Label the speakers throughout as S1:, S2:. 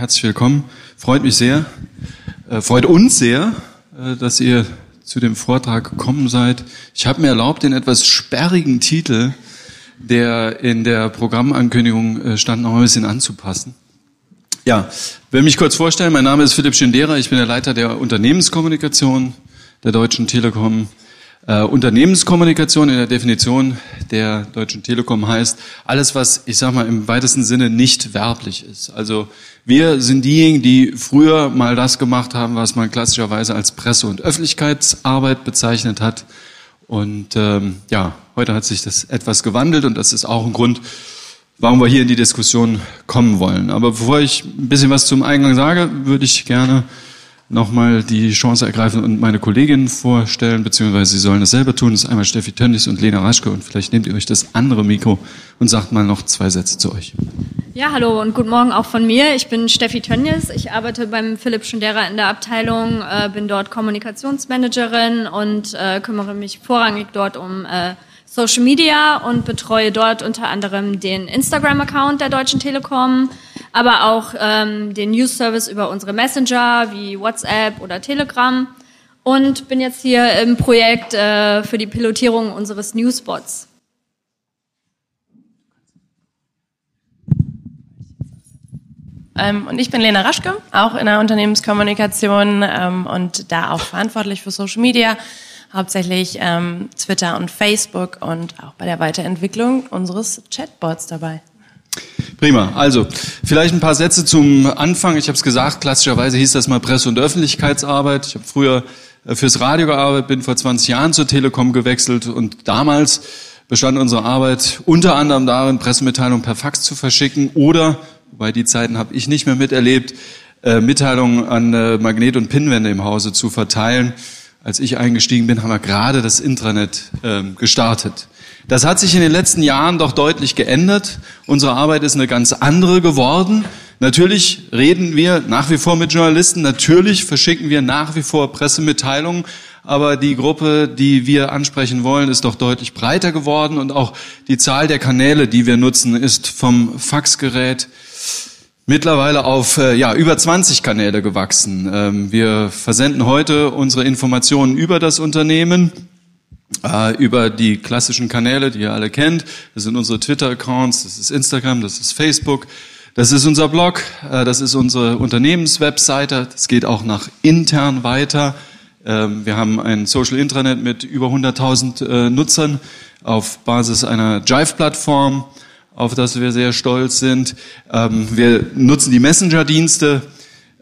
S1: Herzlich willkommen. Freut mich sehr, äh, freut uns sehr, äh, dass ihr zu dem Vortrag gekommen seid. Ich habe mir erlaubt, den etwas sperrigen Titel, der in der Programmankündigung äh, stand, noch ein bisschen anzupassen. Ja, will mich kurz vorstellen. Mein Name ist Philipp Schindera. Ich bin der Leiter der Unternehmenskommunikation der Deutschen Telekom. Äh, Unternehmenskommunikation in der Definition der Deutschen Telekom heißt alles, was ich sag mal im weitesten Sinne nicht werblich ist. Also wir sind diejenigen, die früher mal das gemacht haben, was man klassischerweise als Presse- und Öffentlichkeitsarbeit bezeichnet hat. Und ähm, ja, heute hat sich das etwas gewandelt und das ist auch ein Grund, warum wir hier in die Diskussion kommen wollen. Aber bevor ich ein bisschen was zum Eingang sage, würde ich gerne nochmal die Chance ergreifen und meine Kolleginnen vorstellen, beziehungsweise sie sollen es selber tun. Das ist einmal Steffi Tönnies und Lena Raschke und vielleicht nehmt ihr euch das andere Mikro und sagt mal noch zwei Sätze zu euch.
S2: Ja, hallo und guten Morgen auch von mir. Ich bin Steffi Tönnies. Ich arbeite beim Philipp Schundera in der Abteilung, äh, bin dort Kommunikationsmanagerin und äh, kümmere mich vorrangig dort um äh, Social Media und betreue dort unter anderem den Instagram-Account der Deutschen Telekom, aber auch ähm, den News-Service über unsere Messenger wie WhatsApp oder Telegram und bin jetzt hier im Projekt äh, für die Pilotierung unseres Newsbots.
S3: Ähm, und ich bin Lena Raschke, auch in der Unternehmenskommunikation ähm, und da auch verantwortlich für Social Media hauptsächlich ähm, Twitter und Facebook und auch bei der Weiterentwicklung unseres Chatbots dabei.
S1: Prima. Also, vielleicht ein paar Sätze zum Anfang. Ich habe es gesagt, klassischerweise hieß das mal Presse- und Öffentlichkeitsarbeit. Ich habe früher äh, fürs Radio gearbeitet, bin vor 20 Jahren zur Telekom gewechselt und damals bestand unsere Arbeit unter anderem darin, Pressemitteilungen per Fax zu verschicken oder, wobei die Zeiten habe ich nicht mehr miterlebt, äh, Mitteilungen an äh, Magnet- und Pinwände im Hause zu verteilen als ich eingestiegen bin, haben wir gerade das Intranet ähm, gestartet. Das hat sich in den letzten Jahren doch deutlich geändert. Unsere Arbeit ist eine ganz andere geworden. Natürlich reden wir nach wie vor mit Journalisten, natürlich verschicken wir nach wie vor Pressemitteilungen, aber die Gruppe, die wir ansprechen wollen, ist doch deutlich breiter geworden und auch die Zahl der Kanäle, die wir nutzen, ist vom Faxgerät mittlerweile auf äh, ja, über 20 Kanäle gewachsen. Ähm, wir versenden heute unsere Informationen über das Unternehmen, äh, über die klassischen Kanäle, die ihr alle kennt. Das sind unsere Twitter-Accounts, das ist Instagram, das ist Facebook, das ist unser Blog, äh, das ist unsere Unternehmenswebseite. Das geht auch nach intern weiter. Ähm, wir haben ein Social Intranet mit über 100.000 äh, Nutzern auf Basis einer Jive-Plattform auf das wir sehr stolz sind. Ähm, wir nutzen die Messenger-Dienste.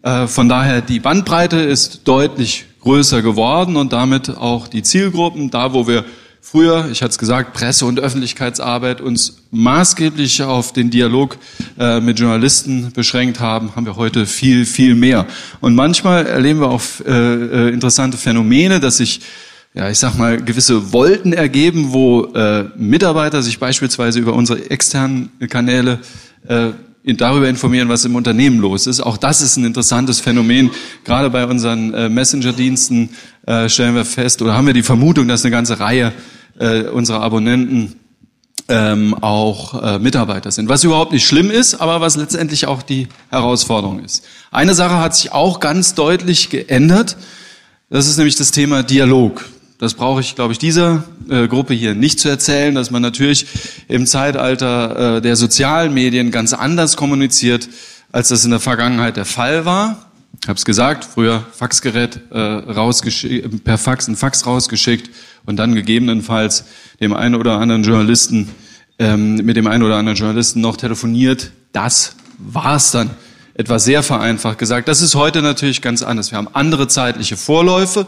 S1: Äh, von daher, die Bandbreite ist deutlich größer geworden und damit auch die Zielgruppen, da wo wir früher, ich hatte es gesagt, Presse- und Öffentlichkeitsarbeit uns maßgeblich auf den Dialog äh, mit Journalisten beschränkt haben, haben wir heute viel, viel mehr. Und manchmal erleben wir auch äh, äh interessante Phänomene, dass sich ja, ich sag mal, gewisse Wolten ergeben, wo äh, Mitarbeiter sich beispielsweise über unsere externen Kanäle äh, darüber informieren, was im Unternehmen los ist. Auch das ist ein interessantes Phänomen. Gerade bei unseren äh, Messenger-Diensten äh, stellen wir fest oder haben wir die Vermutung, dass eine ganze Reihe äh, unserer Abonnenten ähm, auch äh, Mitarbeiter sind. Was überhaupt nicht schlimm ist, aber was letztendlich auch die Herausforderung ist. Eine Sache hat sich auch ganz deutlich geändert. Das ist nämlich das Thema Dialog das brauche ich, glaube ich, dieser äh, Gruppe hier nicht zu erzählen, dass man natürlich im Zeitalter äh, der sozialen Medien ganz anders kommuniziert, als das in der Vergangenheit der Fall war. Ich habe es gesagt, früher Faxgerät äh, rausgeschickt, per Fax ein Fax rausgeschickt und dann gegebenenfalls dem einen oder anderen Journalisten ähm, mit dem einen oder anderen Journalisten noch telefoniert. Das war's dann etwas sehr vereinfacht gesagt. Das ist heute natürlich ganz anders. Wir haben andere zeitliche Vorläufe.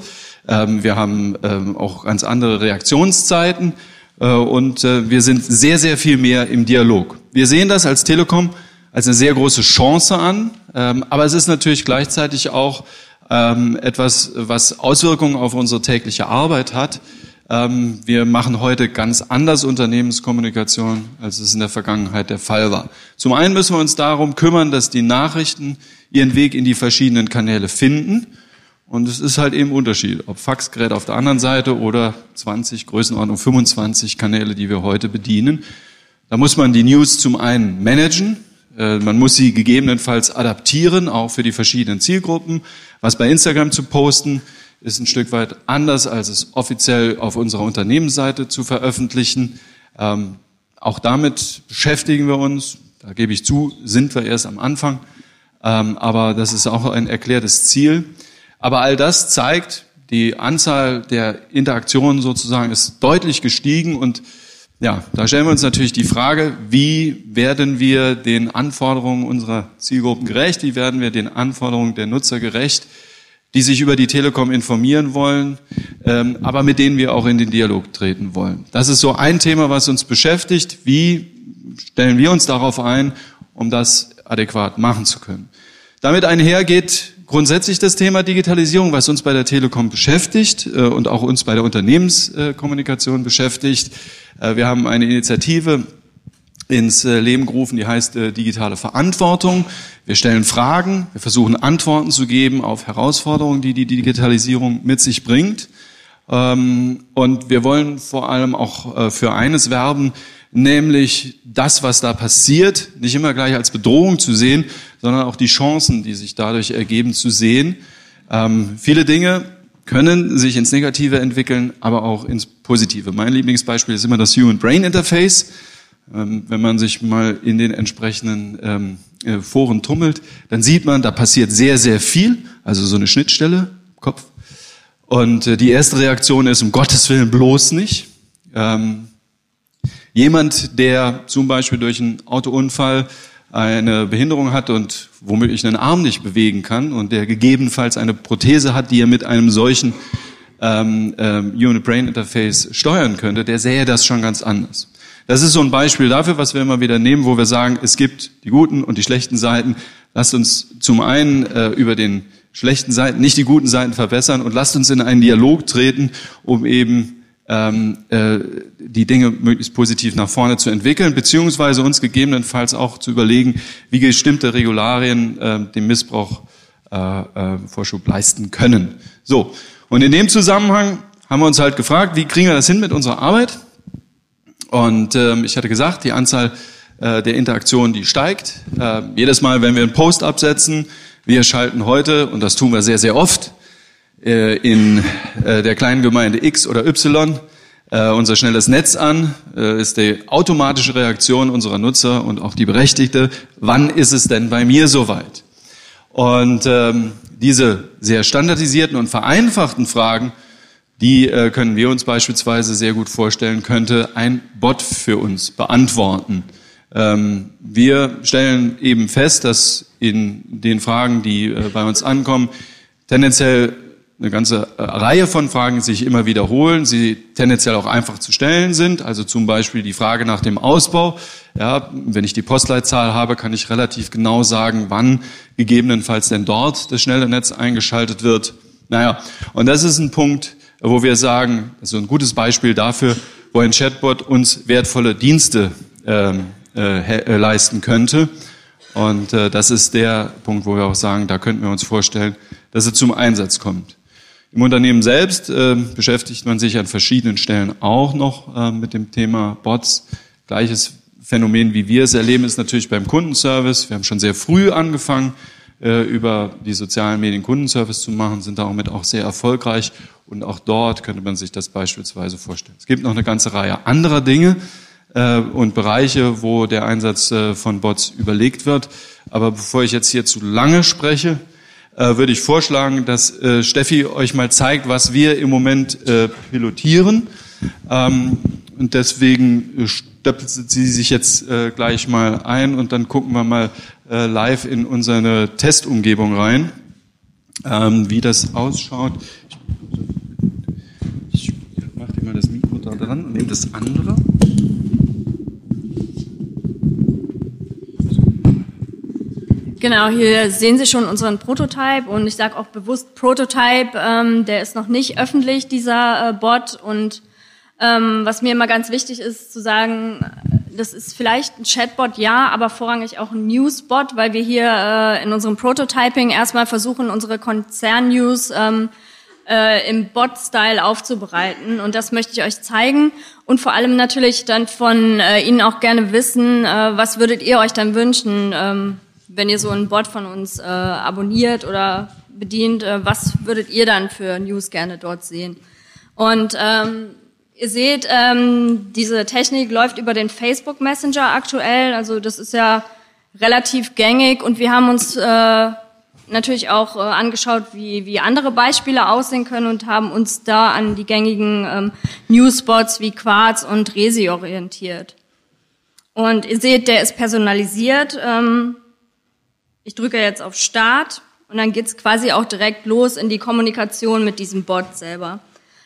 S1: Ähm, wir haben ähm, auch ganz andere Reaktionszeiten äh, und äh, wir sind sehr, sehr viel mehr im Dialog. Wir sehen das als Telekom als eine sehr große Chance an, ähm, aber es ist natürlich gleichzeitig auch etwas, was Auswirkungen auf unsere tägliche Arbeit hat. Wir machen heute ganz anders Unternehmenskommunikation, als es in der Vergangenheit der Fall war. Zum einen müssen wir uns darum kümmern, dass die Nachrichten ihren Weg in die verschiedenen Kanäle finden. Und es ist halt eben Unterschied, ob Faxgerät auf der anderen Seite oder 20, Größenordnung 25 Kanäle, die wir heute bedienen. Da muss man die News zum einen managen, Äh, man muss sie gegebenenfalls adaptieren, auch für die verschiedenen Zielgruppen. Was bei Instagram zu posten, ist ein Stück weit anders, als es offiziell auf unserer Unternehmensseite zu veröffentlichen. Ähm, auch damit beschäftigen wir uns. Da gebe ich zu, sind wir erst am Anfang. Ähm, aber das ist auch ein erklärtes Ziel. Aber all das zeigt, die Anzahl der Interaktionen sozusagen ist deutlich gestiegen und ja, da stellen wir uns natürlich die Frage, wie werden wir den Anforderungen unserer Zielgruppen gerecht? Wie werden wir den Anforderungen der Nutzer gerecht, die sich über die Telekom informieren wollen, ähm, aber mit denen wir auch in den Dialog treten wollen? Das ist so ein Thema, was uns beschäftigt. Wie stellen wir uns darauf ein, um das adäquat machen zu können? Damit einhergeht grundsätzlich das Thema Digitalisierung, was uns bei der Telekom beschäftigt äh, und auch uns bei der Unternehmenskommunikation beschäftigt. Äh, wir haben eine Initiative ins äh, Leben gerufen, die heißt digitale Verantwortung. Wir stellen Fragen, wir versuchen Antworten zu geben auf Herausforderungen, die die Digitalisierung mit sich bringt. Ähm, und wir wollen vor allem auch für eines werben, nämlich das, was da passiert, nicht immer gleich als Bedrohung zu sehen, sondern auch die Chancen, die sich dadurch ergeben, zu sehen. Ähm, viele Dinge können sich ins Negative entwickeln, aber auch ins Positive. Mein Lieblingsbeispiel ist immer das Human-Brain-Interface. Ähm, wenn man sich mal in den entsprechenden ähm, äh, Foren tummelt, dann sieht man, da passiert sehr, sehr viel, also so eine Schnittstelle Kopf. Und äh, die erste Reaktion ist, um Gottes Willen bloß nicht. Ähm, Jemand, der zum Beispiel durch einen Autounfall eine Behinderung hat und womöglich einen Arm nicht bewegen kann und der gegebenenfalls eine Prothese hat, die er mit einem solchen ähm, ähm, Unit Brain Interface steuern könnte, der sähe das schon ganz anders. Das ist so ein Beispiel dafür, was wir immer wieder nehmen, wo wir sagen, es gibt die guten und die schlechten Seiten. Lasst uns zum einen äh, über den schlechten Seiten, nicht die guten Seiten verbessern und lasst uns in einen Dialog treten, um eben ähm, äh, die Dinge möglichst positiv nach vorne zu entwickeln, beziehungsweise uns gegebenenfalls auch zu überlegen, wie bestimmte Regularien äh, dem Missbrauch äh, äh, Vorschub leisten können. So, und in dem Zusammenhang haben wir uns halt gefragt, wie kriegen wir das hin mit unserer Arbeit? Und ähm, ich hatte gesagt, die Anzahl äh, der Interaktionen, die steigt. Äh, jedes Mal, wenn wir einen Post absetzen, wir schalten heute, und das tun wir sehr, sehr oft, äh, in äh, der kleinen Gemeinde X oder Y äh, unser schnelles Netz an, ist die automatische Reaktion unserer Nutzer und auch die berechtigte, wann ist es denn bei mir soweit? Und ähm, diese sehr standardisierten und vereinfachten Fragen, die äh, können wir uns beispielsweise sehr gut vorstellen, könnte ein Bot für uns beantworten. Ähm, wir stellen eben fest, dass in den Fragen, die äh, bei uns ankommen, tendenziell eine ganze äh, Reihe von Fragen sich immer wiederholen, sie tendenziell auch einfach zu stellen sind. Also zum Beispiel die Frage nach dem Ausbau. Ja, wenn ich die Postleitzahl habe, kann ich relativ genau sagen, wann gegebenenfalls denn dort das schnelle Netz eingeschaltet wird. Naja, und das ist ein Punkt, wo wir sagen, das ist ein gutes Beispiel dafür, wo ein Chatbot uns wertvolle Dienste ähm, äh, äh, leisten könnte. Und äh, das ist der Punkt, wo wir auch sagen, da könnten wir uns vorstellen, dass er zum Einsatz kommt. Im Unternehmen selbst äh, beschäftigt man sich an verschiedenen Stellen auch noch äh, mit dem Thema Bots. Gleiches Phänomen, wie wir es erleben, ist natürlich beim Kundenservice. Wir haben schon sehr früh angefangen, äh, über die sozialen Medien Kundenservice zu machen, sind damit auch sehr erfolgreich. Und auch dort könnte man sich das beispielsweise vorstellen. Es gibt noch eine ganze Reihe anderer Dinge äh, und Bereiche, wo der Einsatz äh, von Bots überlegt wird. Aber bevor ich jetzt hier zu lange spreche, äh, würde ich vorschlagen, dass äh, Steffi euch mal zeigt, was wir im Moment äh, pilotieren. Ähm, und deswegen äh, stöpselt sie sich jetzt äh, gleich mal ein und dann gucken wir mal äh, live in unsere Testumgebung rein, ähm, wie das ausschaut. Ich, ich mache dir mal das Mikro da dran und nehme das andere.
S2: Genau, hier sehen Sie schon unseren Prototype und ich sage auch bewusst Prototype, ähm, der ist noch nicht öffentlich, dieser äh, Bot. Und ähm, was mir immer ganz wichtig ist zu sagen, das ist vielleicht ein Chatbot, ja, aber vorrangig auch ein Newsbot, weil wir hier äh, in unserem Prototyping erstmal versuchen, unsere Konzern-News ähm, äh, im Bot-Style aufzubereiten. Und das möchte ich euch zeigen. Und vor allem natürlich dann von äh, Ihnen auch gerne wissen, äh, was würdet ihr euch dann wünschen, ähm, wenn ihr so einen Bot von uns äh, abonniert oder bedient, äh, was würdet ihr dann für News gerne dort sehen? Und ähm, ihr seht, ähm, diese Technik läuft über den Facebook Messenger aktuell. Also das ist ja relativ gängig und wir haben uns äh, natürlich auch äh, angeschaut, wie, wie andere Beispiele aussehen können und haben uns da an die gängigen ähm, Newspots wie Quarz und Resi orientiert. Und ihr seht, der ist personalisiert. Ähm, ich drücke jetzt auf Start und dann geht's quasi auch direkt los in die Kommunikation mit diesem Bot selber.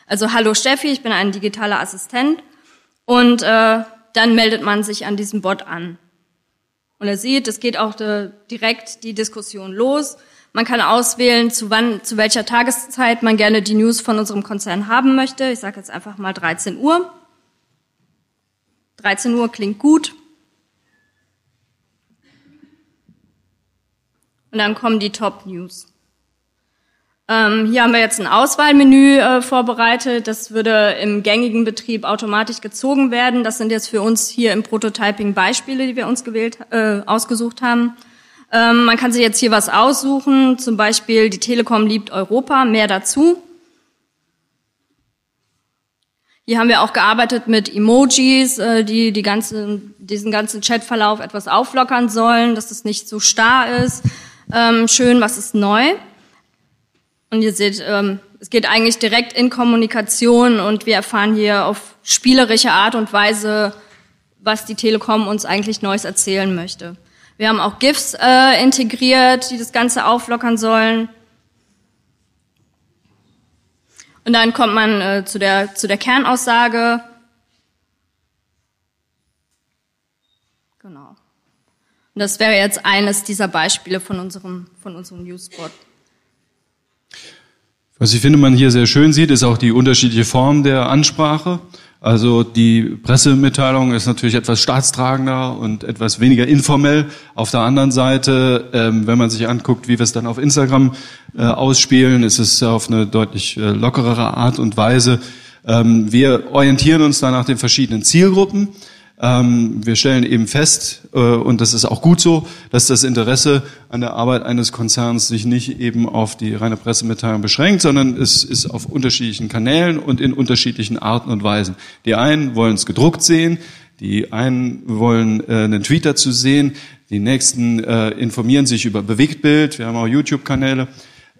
S2: Also hallo Steffi, ich bin ein digitaler Assistent und äh, dann meldet man sich an diesem Bot an. Und er sieht, es geht auch äh, direkt die Diskussion los. Man kann auswählen, zu wann, zu welcher Tageszeit man gerne die News von unserem Konzern haben möchte. Ich sage jetzt einfach mal 13 Uhr. 13 Uhr klingt gut. Und dann kommen die Top News. Ähm, hier haben wir jetzt ein Auswahlmenü äh, vorbereitet. Das würde im gängigen Betrieb automatisch gezogen werden. Das sind jetzt für uns hier im Prototyping Beispiele, die wir uns gewählt, äh, ausgesucht haben. Ähm, man kann sich jetzt hier was aussuchen, zum Beispiel die Telekom liebt Europa, mehr dazu. Hier haben wir auch gearbeitet mit Emojis, äh, die, die ganze, diesen ganzen Chatverlauf etwas auflockern sollen, dass das nicht so starr ist. Ähm, schön, was ist neu? Und ihr seht, ähm, es geht eigentlich direkt in Kommunikation und wir erfahren hier auf spielerische Art und Weise, was die Telekom uns eigentlich Neues erzählen möchte. Wir haben auch GIFs äh, integriert, die das Ganze auflockern sollen. Und dann kommt man äh, zu, der, zu der Kernaussage. Und das wäre jetzt eines dieser Beispiele von unserem, von unserem Newsspot.
S1: Was ich finde, man hier sehr schön sieht, ist auch die unterschiedliche Form der Ansprache. Also die Pressemitteilung ist natürlich etwas staatstragender und etwas weniger informell. Auf der anderen Seite, ähm, wenn man sich anguckt, wie wir es dann auf Instagram äh, ausspielen, ist es auf eine deutlich äh, lockerere Art und Weise. Ähm, wir orientieren uns da nach den verschiedenen Zielgruppen. Ähm, wir stellen eben fest, äh, und das ist auch gut so, dass das Interesse an der Arbeit eines Konzerns sich nicht eben auf die reine Pressemitteilung beschränkt, sondern es ist auf unterschiedlichen Kanälen und in unterschiedlichen Arten und Weisen. Die einen wollen es gedruckt sehen, die einen wollen äh, einen Tweet dazu sehen, die nächsten äh, informieren sich über Bewegtbild, wir haben auch YouTube-Kanäle.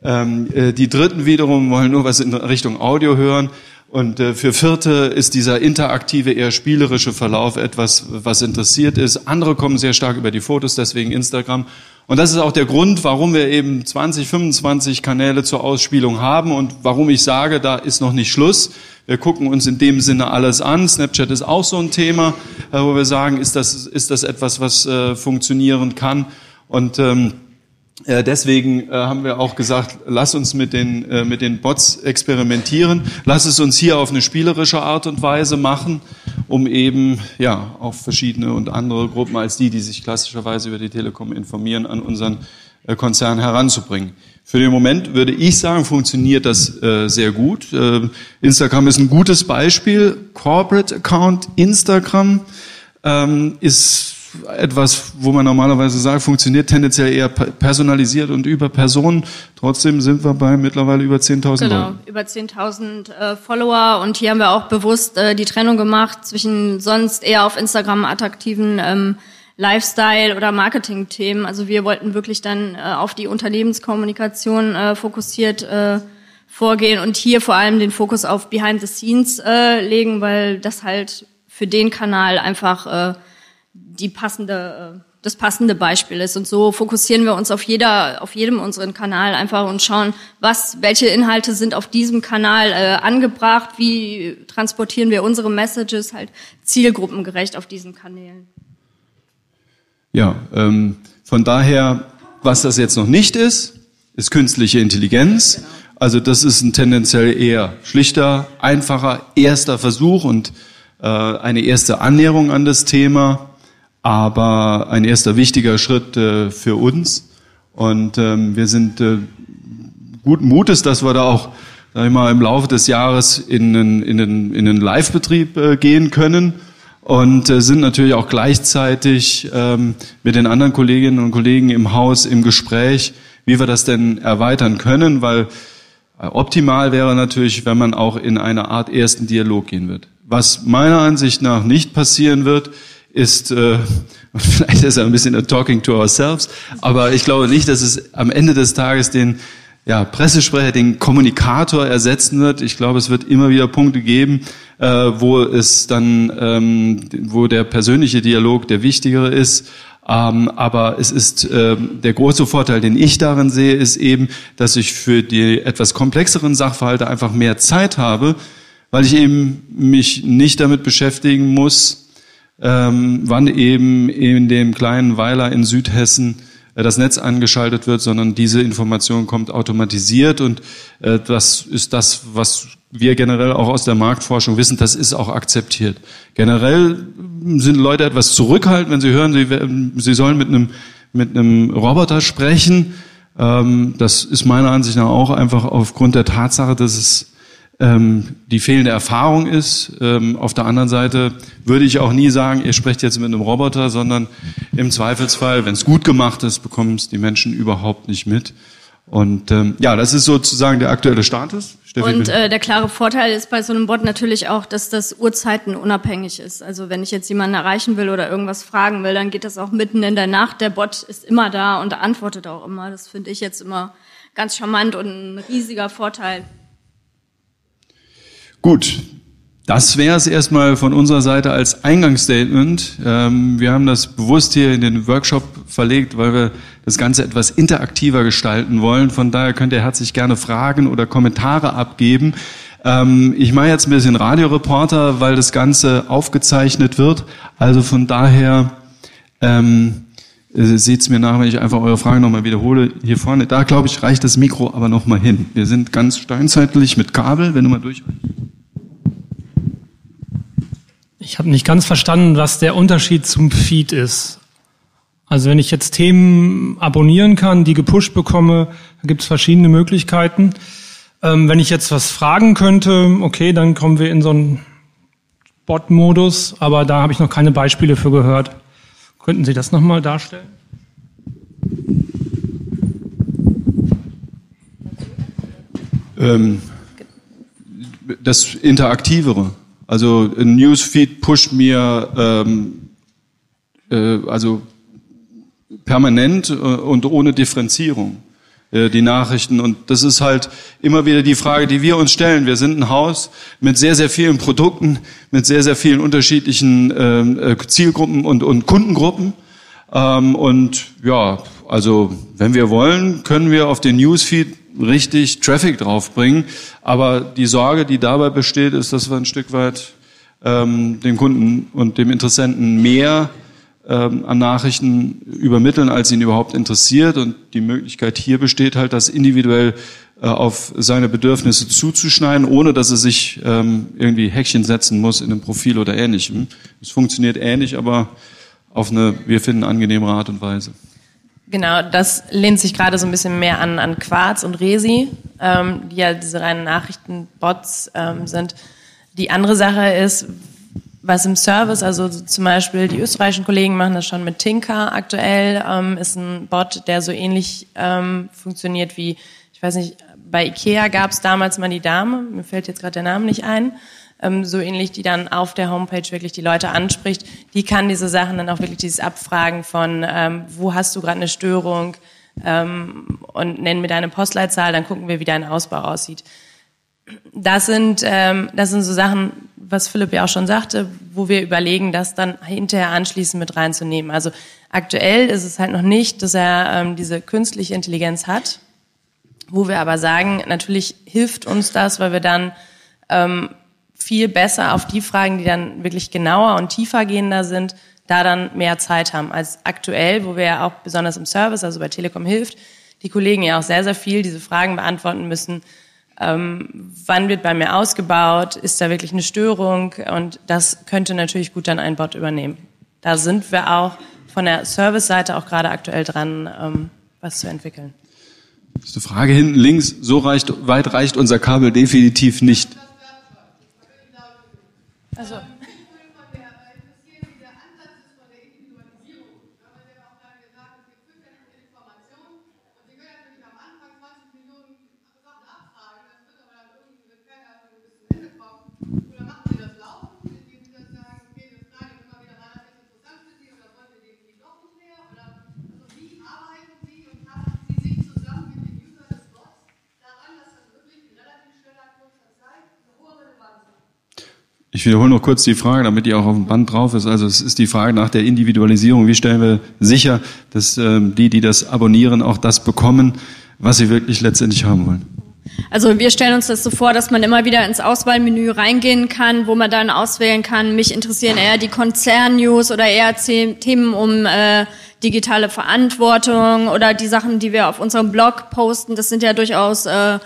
S1: Ähm, die dritten wiederum wollen nur was in Richtung Audio hören und äh, für Vierte ist dieser interaktive, eher spielerische Verlauf etwas, was interessiert ist. Andere kommen sehr stark über die Fotos, deswegen Instagram. Und das ist auch der Grund, warum wir eben 20, 25 Kanäle zur Ausspielung haben und warum ich sage, da ist noch nicht Schluss. Wir gucken uns in dem Sinne alles an. Snapchat ist auch so ein Thema, äh, wo wir sagen, ist das, ist das etwas, was äh, funktionieren kann? Und ähm, äh, deswegen äh, haben wir auch gesagt, lass uns mit den, äh, mit den Bots experimentieren, lass es uns hier auf eine spielerische Art und Weise machen, um eben ja auf verschiedene und andere Gruppen als die, die sich klassischerweise über die Telekom informieren, an unseren äh, Konzern heranzubringen. Für den Moment würde ich sagen, funktioniert das äh, sehr gut. Äh, Instagram ist ein gutes Beispiel. Corporate Account Instagram ähm, ist etwas, wo man normalerweise sagt, funktioniert tendenziell eher personalisiert und über Personen. Trotzdem sind wir bei mittlerweile über 10.000
S2: Genau, Leuten. über 10.000 äh, Follower und hier haben wir auch bewusst äh, die Trennung gemacht zwischen sonst eher auf Instagram attraktiven ähm, Lifestyle- oder Marketing-Themen. Also wir wollten wirklich dann äh, auf die Unternehmenskommunikation äh, fokussiert äh, vorgehen und hier vor allem den Fokus auf Behind the Scenes äh, legen, weil das halt für den Kanal einfach äh, die passende, äh, das passende Beispiel ist. Und so fokussieren wir uns auf jeder, auf jedem unseren Kanal einfach und schauen, was, welche Inhalte sind auf diesem Kanal äh, angebracht, wie transportieren wir unsere Messages halt zielgruppengerecht auf diesen Kanälen.
S1: Ja, ähm, von daher, was das jetzt noch nicht ist, ist künstliche Intelligenz. Genau. Also das ist ein tendenziell eher schlichter, einfacher erster Versuch und äh, eine erste Annäherung an das Thema aber ein erster wichtiger Schritt äh, für uns. Und ähm, wir sind äh, guten Mutes, dass wir da auch sag ich mal, im Laufe des Jahres in einen, in einen, in Live-Betrieb äh, gehen können und äh, sind natürlich auch gleichzeitig ähm, mit den anderen Kolleginnen und Kollegen im Haus im Gespräch, wie wir das denn erweitern können, weil äh, optimal wäre natürlich, wenn man auch in eine Art ersten Dialog gehen wird. Was meiner Ansicht nach nicht passieren wird, ist, äh, vielleicht ist er ein bisschen a talking to ourselves, aber ich glaube nicht, dass es am Ende des Tages den ja, Pressesprecher, den Kommunikator ersetzen wird. Ich glaube, es wird immer wieder Punkte geben, äh, wo es dann, ähm, wo der persönliche Dialog der wichtigere ist. Ähm, aber es ist äh, der große Vorteil, den ich darin sehe, ist eben, dass ich für die etwas komplexeren Sachverhalte einfach mehr Zeit habe, weil ich eben mich nicht damit beschäftigen muss, ähm, wann eben in dem kleinen Weiler in Südhessen äh, das Netz angeschaltet wird, sondern diese Information kommt automatisiert und äh, das ist das, was wir generell auch aus der Marktforschung wissen, das ist auch akzeptiert. Generell sind Leute etwas zurückhaltend, wenn sie hören, sie, sie sollen mit einem, mit einem Roboter sprechen. Ähm, das ist meiner Ansicht nach auch einfach aufgrund der Tatsache, dass es ähm, die fehlende Erfahrung ist. Ähm, auf der anderen Seite würde ich auch nie sagen, ihr sprecht jetzt mit einem Roboter, sondern im Zweifelsfall, wenn es gut gemacht ist, bekommen es die Menschen überhaupt nicht mit. Und ähm, ja, das ist sozusagen der aktuelle Status.
S2: Steffi, und äh, der klare Vorteil ist bei so einem Bot natürlich auch, dass das Uhrzeiten unabhängig ist. Also wenn ich jetzt jemanden erreichen will oder irgendwas fragen will, dann geht das auch mitten in der Nacht. Der Bot ist immer da und antwortet auch immer. Das finde ich jetzt immer ganz charmant und ein riesiger Vorteil.
S1: Gut, das wäre es erstmal von unserer Seite als Eingangsstatement. Ähm, wir haben das bewusst hier in den Workshop verlegt, weil wir das Ganze etwas interaktiver gestalten wollen. Von daher könnt ihr herzlich gerne Fragen oder Kommentare abgeben. Ähm, ich mache jetzt ein bisschen Radioreporter, weil das Ganze aufgezeichnet wird. Also von daher ähm, seht es mir nach, wenn ich einfach eure Fragen nochmal wiederhole. Hier vorne, da glaube ich, reicht das Mikro aber nochmal hin. Wir sind ganz steinzeitlich mit Kabel, wenn du mal durch.
S4: Ich habe nicht ganz verstanden, was der Unterschied zum Feed ist. Also wenn ich jetzt Themen abonnieren kann, die gepusht bekomme, da gibt es verschiedene Möglichkeiten. Ähm, wenn ich jetzt was fragen könnte, okay, dann kommen wir in so einen Bot-Modus, aber da habe ich noch keine Beispiele für gehört. Könnten Sie das nochmal darstellen?
S1: Ähm, das Interaktivere. Also ein Newsfeed pusht mir ähm, äh, also permanent äh, und ohne Differenzierung äh, die Nachrichten. Und das ist halt immer wieder die Frage, die wir uns stellen. Wir sind ein Haus mit sehr, sehr vielen Produkten, mit sehr, sehr vielen unterschiedlichen ähm, äh, Zielgruppen und, und Kundengruppen. Ähm, und ja, also wenn wir wollen, können wir auf den Newsfeed richtig Traffic draufbringen. Aber die Sorge, die dabei besteht, ist, dass wir ein Stück weit ähm, dem Kunden und dem Interessenten mehr ähm, an Nachrichten übermitteln, als ihn überhaupt interessiert. Und die Möglichkeit hier besteht halt, das individuell äh, auf seine Bedürfnisse zuzuschneiden, ohne dass er sich ähm, irgendwie Häkchen setzen muss in einem Profil oder ähnlichem. Es funktioniert ähnlich, aber auf eine, wir finden, angenehme Art und Weise.
S3: Genau, das lehnt sich gerade so ein bisschen mehr an, an Quarz und Resi, ähm, die ja diese reinen Nachrichtenbots ähm, sind. Die andere Sache ist, was im Service, also zum Beispiel die österreichischen Kollegen machen das schon mit Tinker aktuell, ähm, ist ein Bot, der so ähnlich ähm, funktioniert wie, ich weiß nicht, bei Ikea gab es damals mal die Dame, mir fällt jetzt gerade der Name nicht ein, so ähnlich, die dann auf der Homepage wirklich die Leute anspricht. Die kann diese Sachen dann auch wirklich dieses Abfragen von, ähm, wo hast du gerade eine Störung ähm, und nenn mir deine Postleitzahl, dann gucken wir, wie dein Ausbau aussieht. Das sind, ähm, das sind so Sachen, was Philipp ja auch schon sagte, wo wir überlegen, das dann hinterher anschließend mit reinzunehmen. Also aktuell ist es halt noch nicht, dass er ähm, diese künstliche Intelligenz hat, wo wir aber sagen, natürlich hilft uns das, weil wir dann ähm, viel besser auf die Fragen, die dann wirklich genauer und tiefer gehender sind, da dann mehr Zeit haben als aktuell, wo wir ja auch besonders im Service, also bei Telekom hilft, die Kollegen ja auch sehr, sehr viel diese Fragen beantworten müssen. Ähm, wann wird bei mir ausgebaut? Ist da wirklich eine Störung? Und das könnte natürlich gut dann ein Bot übernehmen. Da sind wir auch von der Service-Seite auch gerade aktuell dran, ähm, was zu entwickeln.
S1: Das ist eine Frage hinten links. So reicht, weit reicht unser Kabel definitiv nicht.
S3: Also.
S1: Ich wiederhole noch kurz die Frage, damit die auch auf dem Band drauf ist. Also es ist die Frage nach der Individualisierung. Wie stellen wir sicher, dass ähm, die, die das abonnieren, auch das bekommen, was sie wirklich letztendlich haben wollen?
S2: Also wir stellen uns das so vor, dass man immer wieder ins Auswahlmenü reingehen kann, wo man dann auswählen kann, mich interessieren eher die Konzern-News oder eher Themen um äh, digitale Verantwortung oder die Sachen, die wir auf unserem Blog posten. Das sind ja durchaus äh,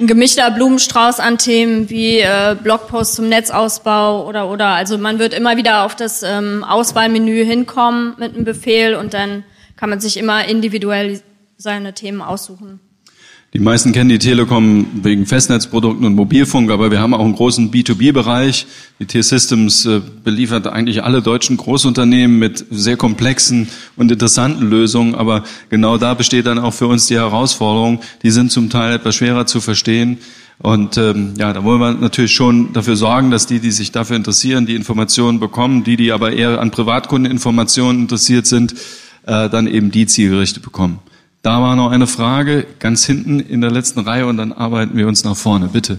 S2: ein gemischter Blumenstrauß an Themen wie äh, Blogposts zum Netzausbau oder oder also man wird immer wieder auf das ähm, Auswahlmenü hinkommen mit einem Befehl und dann kann man sich immer individuell seine Themen aussuchen.
S1: Die meisten kennen die Telekom wegen Festnetzprodukten und Mobilfunk, aber wir haben auch einen großen B2B-Bereich. Die T-Systems äh, beliefert eigentlich alle deutschen Großunternehmen mit sehr komplexen und interessanten Lösungen, aber genau da besteht dann auch für uns die Herausforderung. Die sind zum Teil etwas schwerer zu verstehen. Und ähm, ja, da wollen wir natürlich schon dafür sorgen, dass die, die sich dafür interessieren, die Informationen bekommen, die, die aber eher an Privatkundeninformationen interessiert sind, äh, dann eben die zielgerichtet bekommen. Da war noch eine Frage ganz hinten in der letzten Reihe und dann arbeiten wir uns nach vorne. Bitte.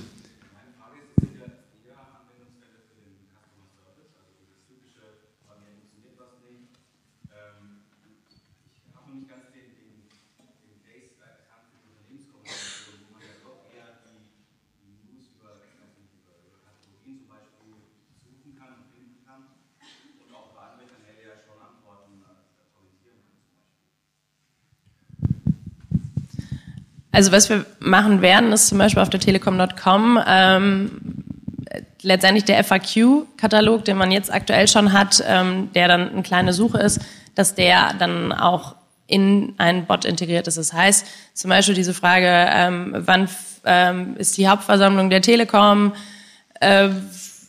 S3: Also was wir machen werden, ist zum Beispiel auf der Telekom.com ähm, letztendlich der FAQ-Katalog, den man jetzt aktuell schon hat, ähm, der dann eine kleine Suche ist, dass der dann auch in einen Bot integriert ist. Das heißt, zum Beispiel diese Frage, ähm, wann ähm, ist die Hauptversammlung der Telekom, äh,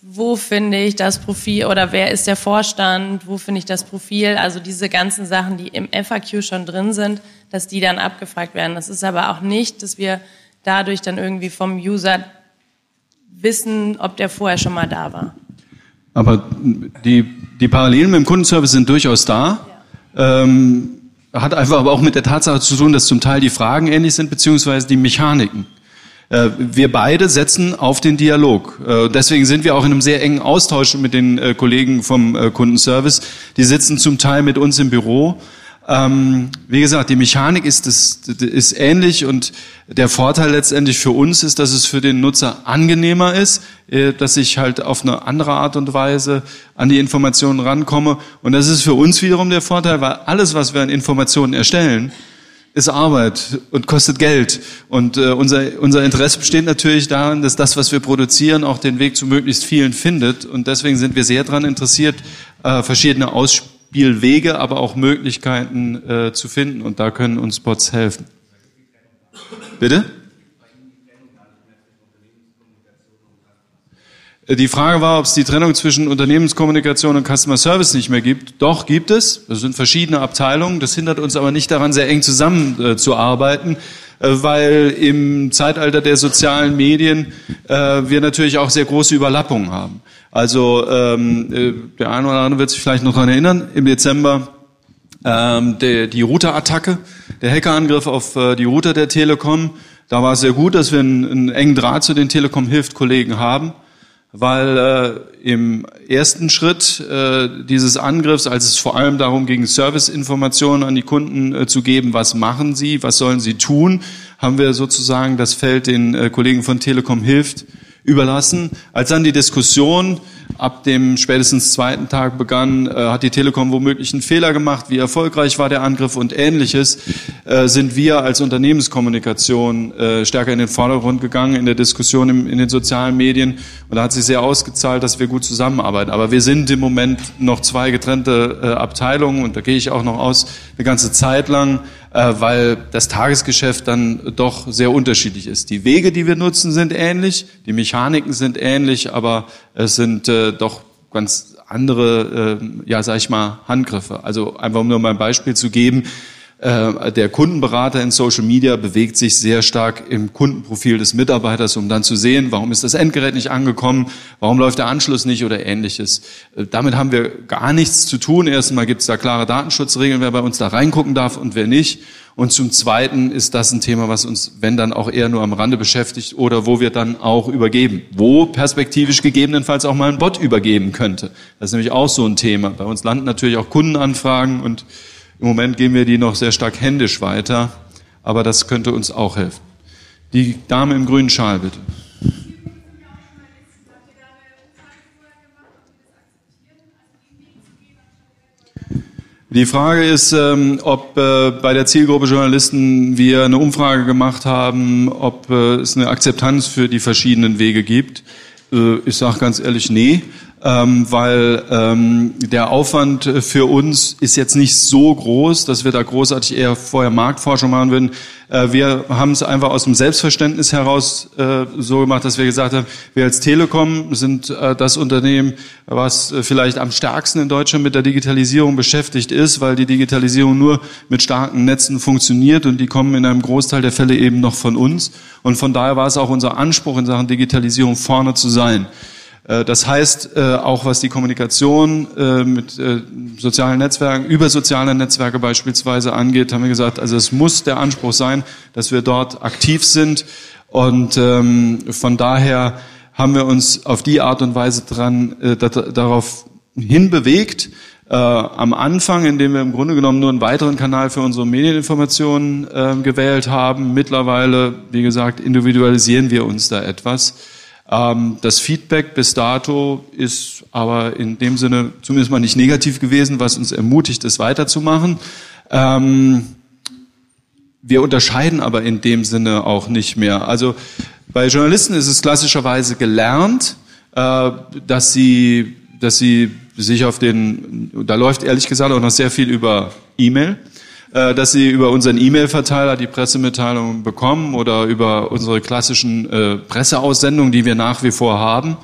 S3: wo finde ich das Profil oder wer ist der Vorstand, wo finde ich das Profil, also diese ganzen Sachen, die im FAQ schon drin sind, dass die dann abgefragt werden. Das ist aber auch nicht, dass wir dadurch dann irgendwie vom User wissen, ob der vorher schon mal da war.
S1: Aber die, die Parallelen mit dem Kundenservice sind durchaus da. Ja. Ähm, hat einfach aber auch mit der Tatsache zu tun, dass zum Teil die Fragen ähnlich sind, beziehungsweise die Mechaniken. Äh, wir beide setzen auf den Dialog. Äh, deswegen sind wir auch in einem sehr engen Austausch mit den äh, Kollegen vom Kundenservice. Die sitzen zum Teil mit uns im Büro. Ähm, wie gesagt, die Mechanik ist, ist, ist ähnlich und der Vorteil letztendlich für uns ist, dass es für den Nutzer angenehmer ist, dass ich halt auf eine andere Art und Weise an die Informationen rankomme. Und das ist für uns wiederum der Vorteil, weil alles, was wir an Informationen erstellen, ist Arbeit und kostet Geld. Und äh, unser, unser Interesse besteht natürlich darin, dass das, was wir produzieren, auch den Weg zu möglichst vielen findet. Und deswegen sind wir sehr daran interessiert, äh, verschiedene Ausspielwege, aber auch Möglichkeiten äh, zu finden. Und da können uns Bots helfen. Bitte? Die Frage war, ob es die Trennung zwischen Unternehmenskommunikation und Customer Service nicht mehr gibt. Doch, gibt es. Das sind verschiedene Abteilungen. Das hindert uns aber nicht daran, sehr eng zusammenzuarbeiten, äh, weil im Zeitalter der sozialen Medien äh, wir natürlich auch sehr große Überlappungen haben. Also ähm, äh, der eine oder andere wird sich vielleicht noch daran erinnern, im Dezember ähm, der, die Router-Attacke, der Hackerangriff auf äh, die Router der Telekom. Da war es sehr gut, dass wir einen, einen engen Draht zu den Telekom-Hilft-Kollegen haben weil äh, im ersten Schritt äh, dieses Angriffs, als es vor allem darum ging, Serviceinformationen an die Kunden äh, zu geben, was machen sie, was sollen sie tun, haben wir sozusagen das Feld den äh, Kollegen von Telekom hilft überlassen. Als dann die Diskussion ab dem spätestens zweiten Tag begann, äh, hat die Telekom womöglich einen Fehler gemacht, wie erfolgreich war der Angriff und ähnliches, äh, sind wir als Unternehmenskommunikation äh, stärker in den Vordergrund gegangen in der Diskussion im, in den sozialen Medien. Und da hat sich sehr ausgezahlt, dass wir gut zusammenarbeiten. Aber wir sind im Moment noch zwei getrennte äh, Abteilungen und da gehe ich auch noch aus, eine ganze Zeit lang. Äh, weil das Tagesgeschäft dann doch sehr unterschiedlich ist. Die Wege, die wir nutzen, sind ähnlich, die Mechaniken sind ähnlich, aber es sind äh, doch ganz andere, äh, ja, sag ich mal, Handgriffe. Also einfach um nur mal ein Beispiel zu geben, der Kundenberater in Social Media bewegt sich sehr stark im Kundenprofil des Mitarbeiters, um dann zu sehen, warum ist das Endgerät nicht angekommen, warum läuft der Anschluss nicht oder ähnliches. Äh, damit haben wir gar nichts zu tun. Erstmal gibt es da klare Datenschutzregeln, wer bei uns da reingucken darf und wer nicht. Und zum Zweiten ist das ein Thema, was uns, wenn dann auch eher nur am Rande beschäftigt oder wo wir dann auch übergeben. Wo perspektivisch gegebenenfalls auch mal ein Bot übergeben könnte. Das ist nämlich auch so ein Thema. Bei uns landen natürlich auch Kundenanfragen und im Moment gehen wir die noch sehr stark händisch weiter, aber das könnte uns auch helfen. Die Dame im grünen Schal, bitte. Die Frage ist, ähm, ob äh, bei der Zielgruppe Journalisten wir eine Umfrage gemacht haben, ob äh, es eine Akzeptanz für die verschiedenen Wege gibt. Äh, ich sage ganz ehrlich, nee ähm, weil ähm, der Aufwand für uns ist jetzt nicht so groß, dass wir da großartig eher vorher Marktforschung machen würden. Äh, wir haben es einfach aus dem Selbstverständnis heraus äh, so gemacht, dass wir gesagt haben, wir als Telekom sind äh, das Unternehmen, was äh, vielleicht am stärksten in Deutschland mit der Digitalisierung beschäftigt ist, weil die Digitalisierung nur mit starken Netzen funktioniert und die kommen in einem Großteil der Fälle eben noch von uns. Und von daher war es auch unser Anspruch in Sachen Digitalisierung vorne zu sein. Äh, das heißt, äh, auch was die Kommunikation äh, mit sozialen Netzwerken, über soziale Netzwerke beispielsweise angeht, haben wir gesagt, also es muss der Anspruch sein, dass wir dort aktiv sind. Und ähm, von daher haben wir uns auf die Art und Weise dran, darauf hinbewegt, am Anfang, indem wir im Grunde genommen nur einen weiteren Kanal für unsere Medieninformationen gewählt haben. Mittlerweile, wie gesagt, individualisieren wir uns da etwas. Ähm, das Feedback bis dato ist aber in dem Sinne zumindest mal nicht negativ gewesen, was uns ermutigt, es weiterzumachen. Ähm, wir unterscheiden aber in dem Sinne auch nicht mehr. Also bei Journalisten ist es klassischerweise gelernt, äh, dass sie, dass sie sich auf den, da läuft ehrlich gesagt auch noch sehr viel über E-Mail. Äh, dass Sie über unseren E-Mail-Verteiler die Pressemitteilungen bekommen oder über unsere klassischen äh, Presseaussendungen, die wir nach wie vor haben.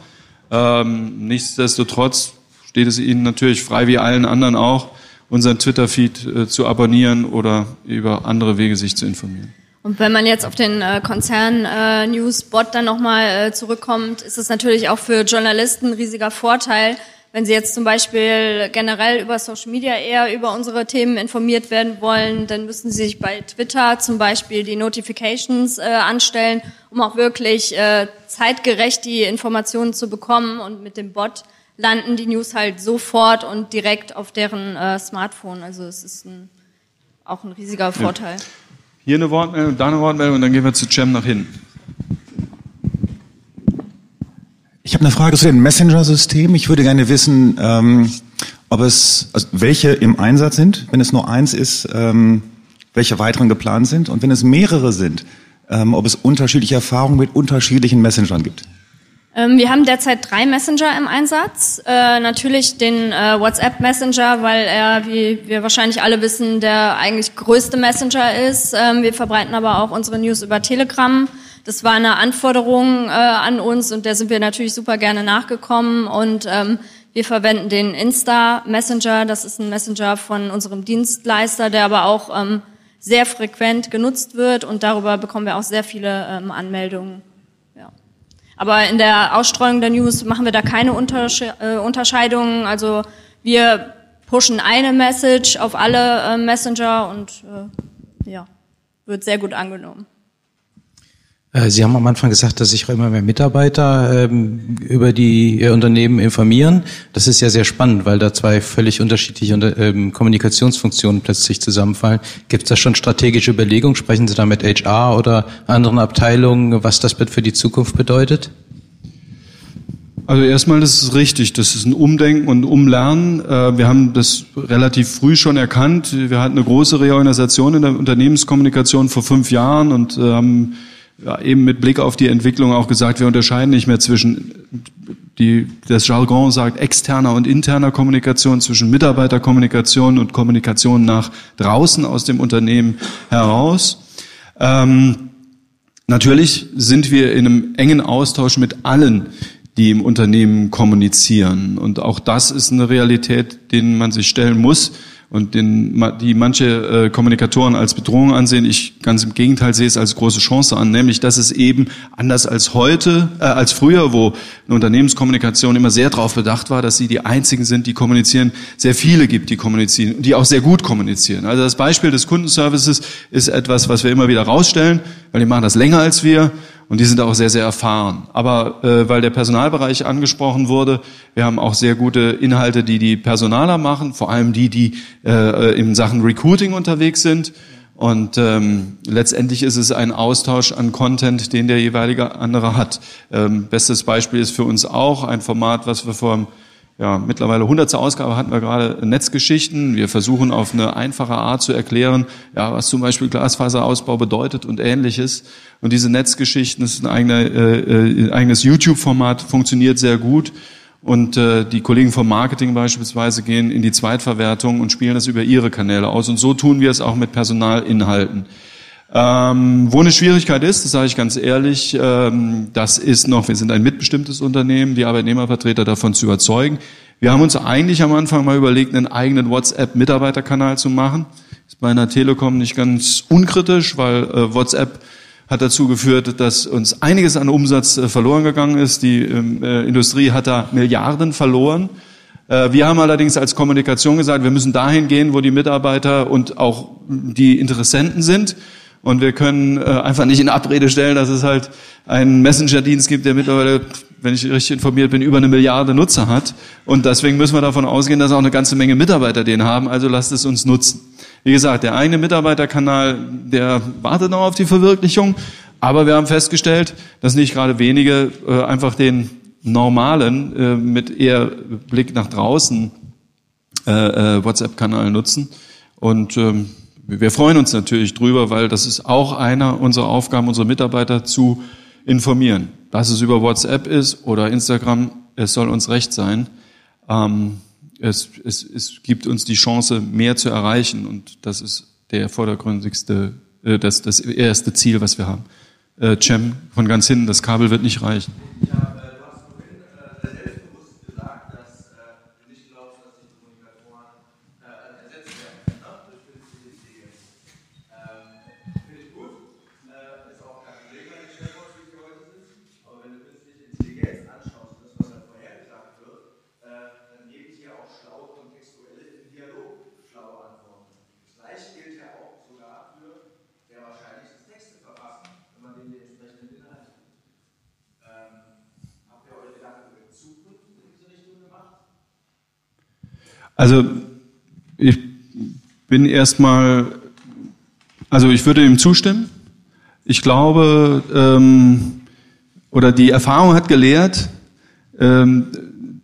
S1: Ähm, nichtsdestotrotz steht es Ihnen natürlich frei, wie allen anderen auch, unseren Twitter-Feed äh, zu abonnieren oder über andere Wege sich zu informieren.
S2: Und wenn man jetzt auf den Konzern-News-Bot dann nochmal zurückkommt, ist es natürlich auch für Journalisten ein riesiger Vorteil, wenn Sie jetzt zum Beispiel generell über Social Media eher über unsere Themen informiert werden wollen, dann müssen Sie sich bei Twitter zum Beispiel die Notifications äh, anstellen, um auch wirklich äh, zeitgerecht die Informationen zu bekommen. Und mit dem Bot landen die News halt sofort und direkt auf deren äh, Smartphone. Also es ist ein, auch ein riesiger Vorteil. Ja.
S1: Hier eine Wortmeldung, da eine Wortmeldung und dann gehen wir zu Cem nach hinten.
S5: Ich habe eine Frage zu dem Messenger-System. Ich würde gerne wissen, ähm, ob es, also welche im Einsatz sind, wenn es nur eins ist, ähm, welche weiteren geplant sind und wenn es mehrere sind, ähm, ob es unterschiedliche Erfahrungen mit unterschiedlichen Messengern gibt.
S2: Ähm, wir haben derzeit drei Messenger im Einsatz. Äh, natürlich den äh, WhatsApp Messenger, weil er, wie wir wahrscheinlich alle wissen, der eigentlich größte Messenger ist. Ähm, wir verbreiten aber auch unsere News über Telegram. Das war eine Anforderung äh, an uns und der sind wir natürlich super gerne nachgekommen und ähm, wir verwenden den Insta Messenger. Das ist ein Messenger von unserem Dienstleister, der aber auch ähm, sehr frequent genutzt wird und darüber bekommen wir auch sehr viele ähm, Anmeldungen. Ja. Aber in der Ausstreuung der News machen wir da keine Untersche äh, Unterscheidungen. Also wir pushen eine Message auf alle äh, Messenger und äh, ja, wird sehr gut angenommen.
S6: Äh, Sie haben am Anfang gesagt, dass sich immer mehr Mitarbeiter ähm, über die Ihr Unternehmen informieren. Das ist ja sehr spannend, weil da zwei völlig unterschiedliche ähm, Kommunikationsfunktionen plötzlich zusammenfallen. Gibt es da schon strategische Überlegungen? Sprechen Sie da mit HR oder anderen Abteilungen, was das für die Zukunft bedeutet?
S1: Also erstmal, das ist richtig. Das ist ein Umdenken und Umlernen. Äh, wir haben das relativ früh schon erkannt. Wir hatten eine große Reorganisation in der Unternehmenskommunikation vor fünf Jahren und haben ja, eben mit Blick auf die Entwicklung auch gesagt, wir unterscheiden nicht mehr zwischen die, das Jargon sagt externer und interner Kommunikation, zwischen Mitarbeiterkommunikation und Kommunikation nach draußen aus dem Unternehmen heraus. Ähm, natürlich sind wir in einem engen Austausch mit allen, die im Unternehmen kommunizieren. Und auch das ist eine Realität, denen man sich stellen muss und den, die manche äh, Kommunikatoren als Bedrohung ansehen. Ich ganz im Gegenteil sehe es als große Chance an, nämlich dass es eben anders als heute, äh, als früher, wo eine Unternehmenskommunikation immer sehr darauf bedacht war, dass sie die einzigen sind, die kommunizieren, sehr viele gibt, die kommunizieren, die auch sehr gut kommunizieren. Also das Beispiel des Kundenservices ist etwas, was wir immer wieder rausstellen, weil die machen das länger als wir und die sind auch sehr, sehr erfahren. Aber äh, weil der Personalbereich angesprochen wurde, wir haben auch sehr gute Inhalte, die die Personaler machen, vor allem die, die äh, in Sachen Recruiting unterwegs sind. Und ähm, letztendlich ist es ein Austausch an Content, den der jeweilige andere hat. Ähm, bestes Beispiel ist für uns auch ein Format, was wir vor ja, mittlerweile hundertste Ausgabe hatten wir gerade Netzgeschichten. Wir versuchen auf eine einfache Art zu erklären, ja, was zum Beispiel Glasfaserausbau bedeutet und ähnliches. Und diese Netzgeschichten, das ist ein, eigener, äh, äh, eigenes YouTube-Format, funktioniert sehr gut. Und äh, die Kollegen vom Marketing beispielsweise gehen in die Zweitverwertung und spielen das über ihre Kanäle aus. Und so tun wir es auch mit Personalinhalten. Ähm, wo eine Schwierigkeit ist, das sage ich ganz ehrlich, ähm, das ist noch, wir sind ein mitbestimmtes Unternehmen, die Arbeitnehmervertreter davon zu überzeugen. Wir haben uns eigentlich am Anfang mal überlegt, einen eigenen WhatsApp-Mitarbeiterkanal zu machen. Ist bei einer Telekom nicht ganz unkritisch, weil äh, WhatsApp hat dazu geführt, dass uns einiges an Umsatz äh, verloren gegangen ist. Die ähm, äh, Industrie hat da Milliarden verloren. Äh, wir haben allerdings als Kommunikation gesagt, wir müssen dahin gehen, wo die Mitarbeiter und auch die Interessenten sind. Und wir können äh, einfach nicht in Abrede stellen, dass es halt einen Messenger-Dienst gibt, der mittlerweile, wenn ich richtig informiert bin, über eine Milliarde Nutzer hat. Und deswegen müssen wir davon ausgehen, dass auch eine ganze Menge Mitarbeiter den haben. Also lasst es uns nutzen. Wie gesagt, der eigene Mitarbeiterkanal, der wartet noch auf die Verwirklichung. Aber wir haben festgestellt, dass nicht gerade wenige äh, einfach den normalen, äh, mit eher Blick nach draußen äh, äh, WhatsApp-Kanal nutzen. Und ähm, wir freuen uns natürlich drüber, weil das ist auch einer unserer Aufgaben, unsere Mitarbeiter zu informieren. Dass es über WhatsApp ist oder Instagram, es soll uns recht sein. Ähm, es, es, es gibt uns die Chance, mehr zu erreichen und das ist der vordergründigste, äh, das, das erste Ziel, was wir haben. Äh, Cem, von ganz hinten, das Kabel wird nicht reichen. Also ich bin erstmal, also ich würde ihm zustimmen. Ich glaube, ähm, oder die Erfahrung hat gelehrt, ähm,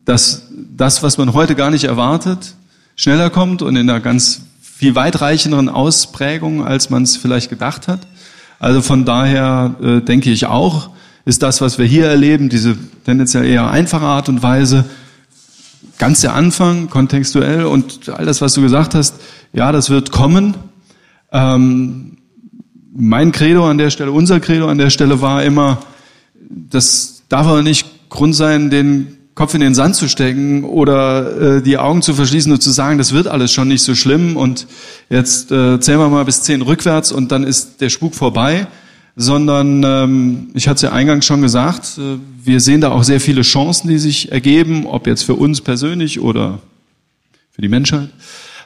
S1: dass das, was man heute gar nicht erwartet, schneller kommt und in einer ganz viel weitreichenderen Ausprägung, als man es vielleicht gedacht hat. Also von daher äh, denke ich auch, ist das, was wir hier erleben, diese tendenziell eher einfache Art und Weise, ganz der Anfang, kontextuell und all das, was du gesagt hast, ja, das wird kommen. Ähm, mein Credo an der Stelle, unser Credo an der Stelle war immer, das darf aber nicht Grund sein, den Kopf in den Sand zu stecken oder äh, die Augen zu verschließen und zu sagen, das wird alles schon nicht so schlimm und jetzt äh, zählen wir mal bis zehn rückwärts und dann ist der Spuk vorbei sondern ähm, ich hatte es ja eingangs schon gesagt, äh, wir sehen da auch sehr viele Chancen, die sich ergeben, ob jetzt für uns persönlich oder für die Menschheit.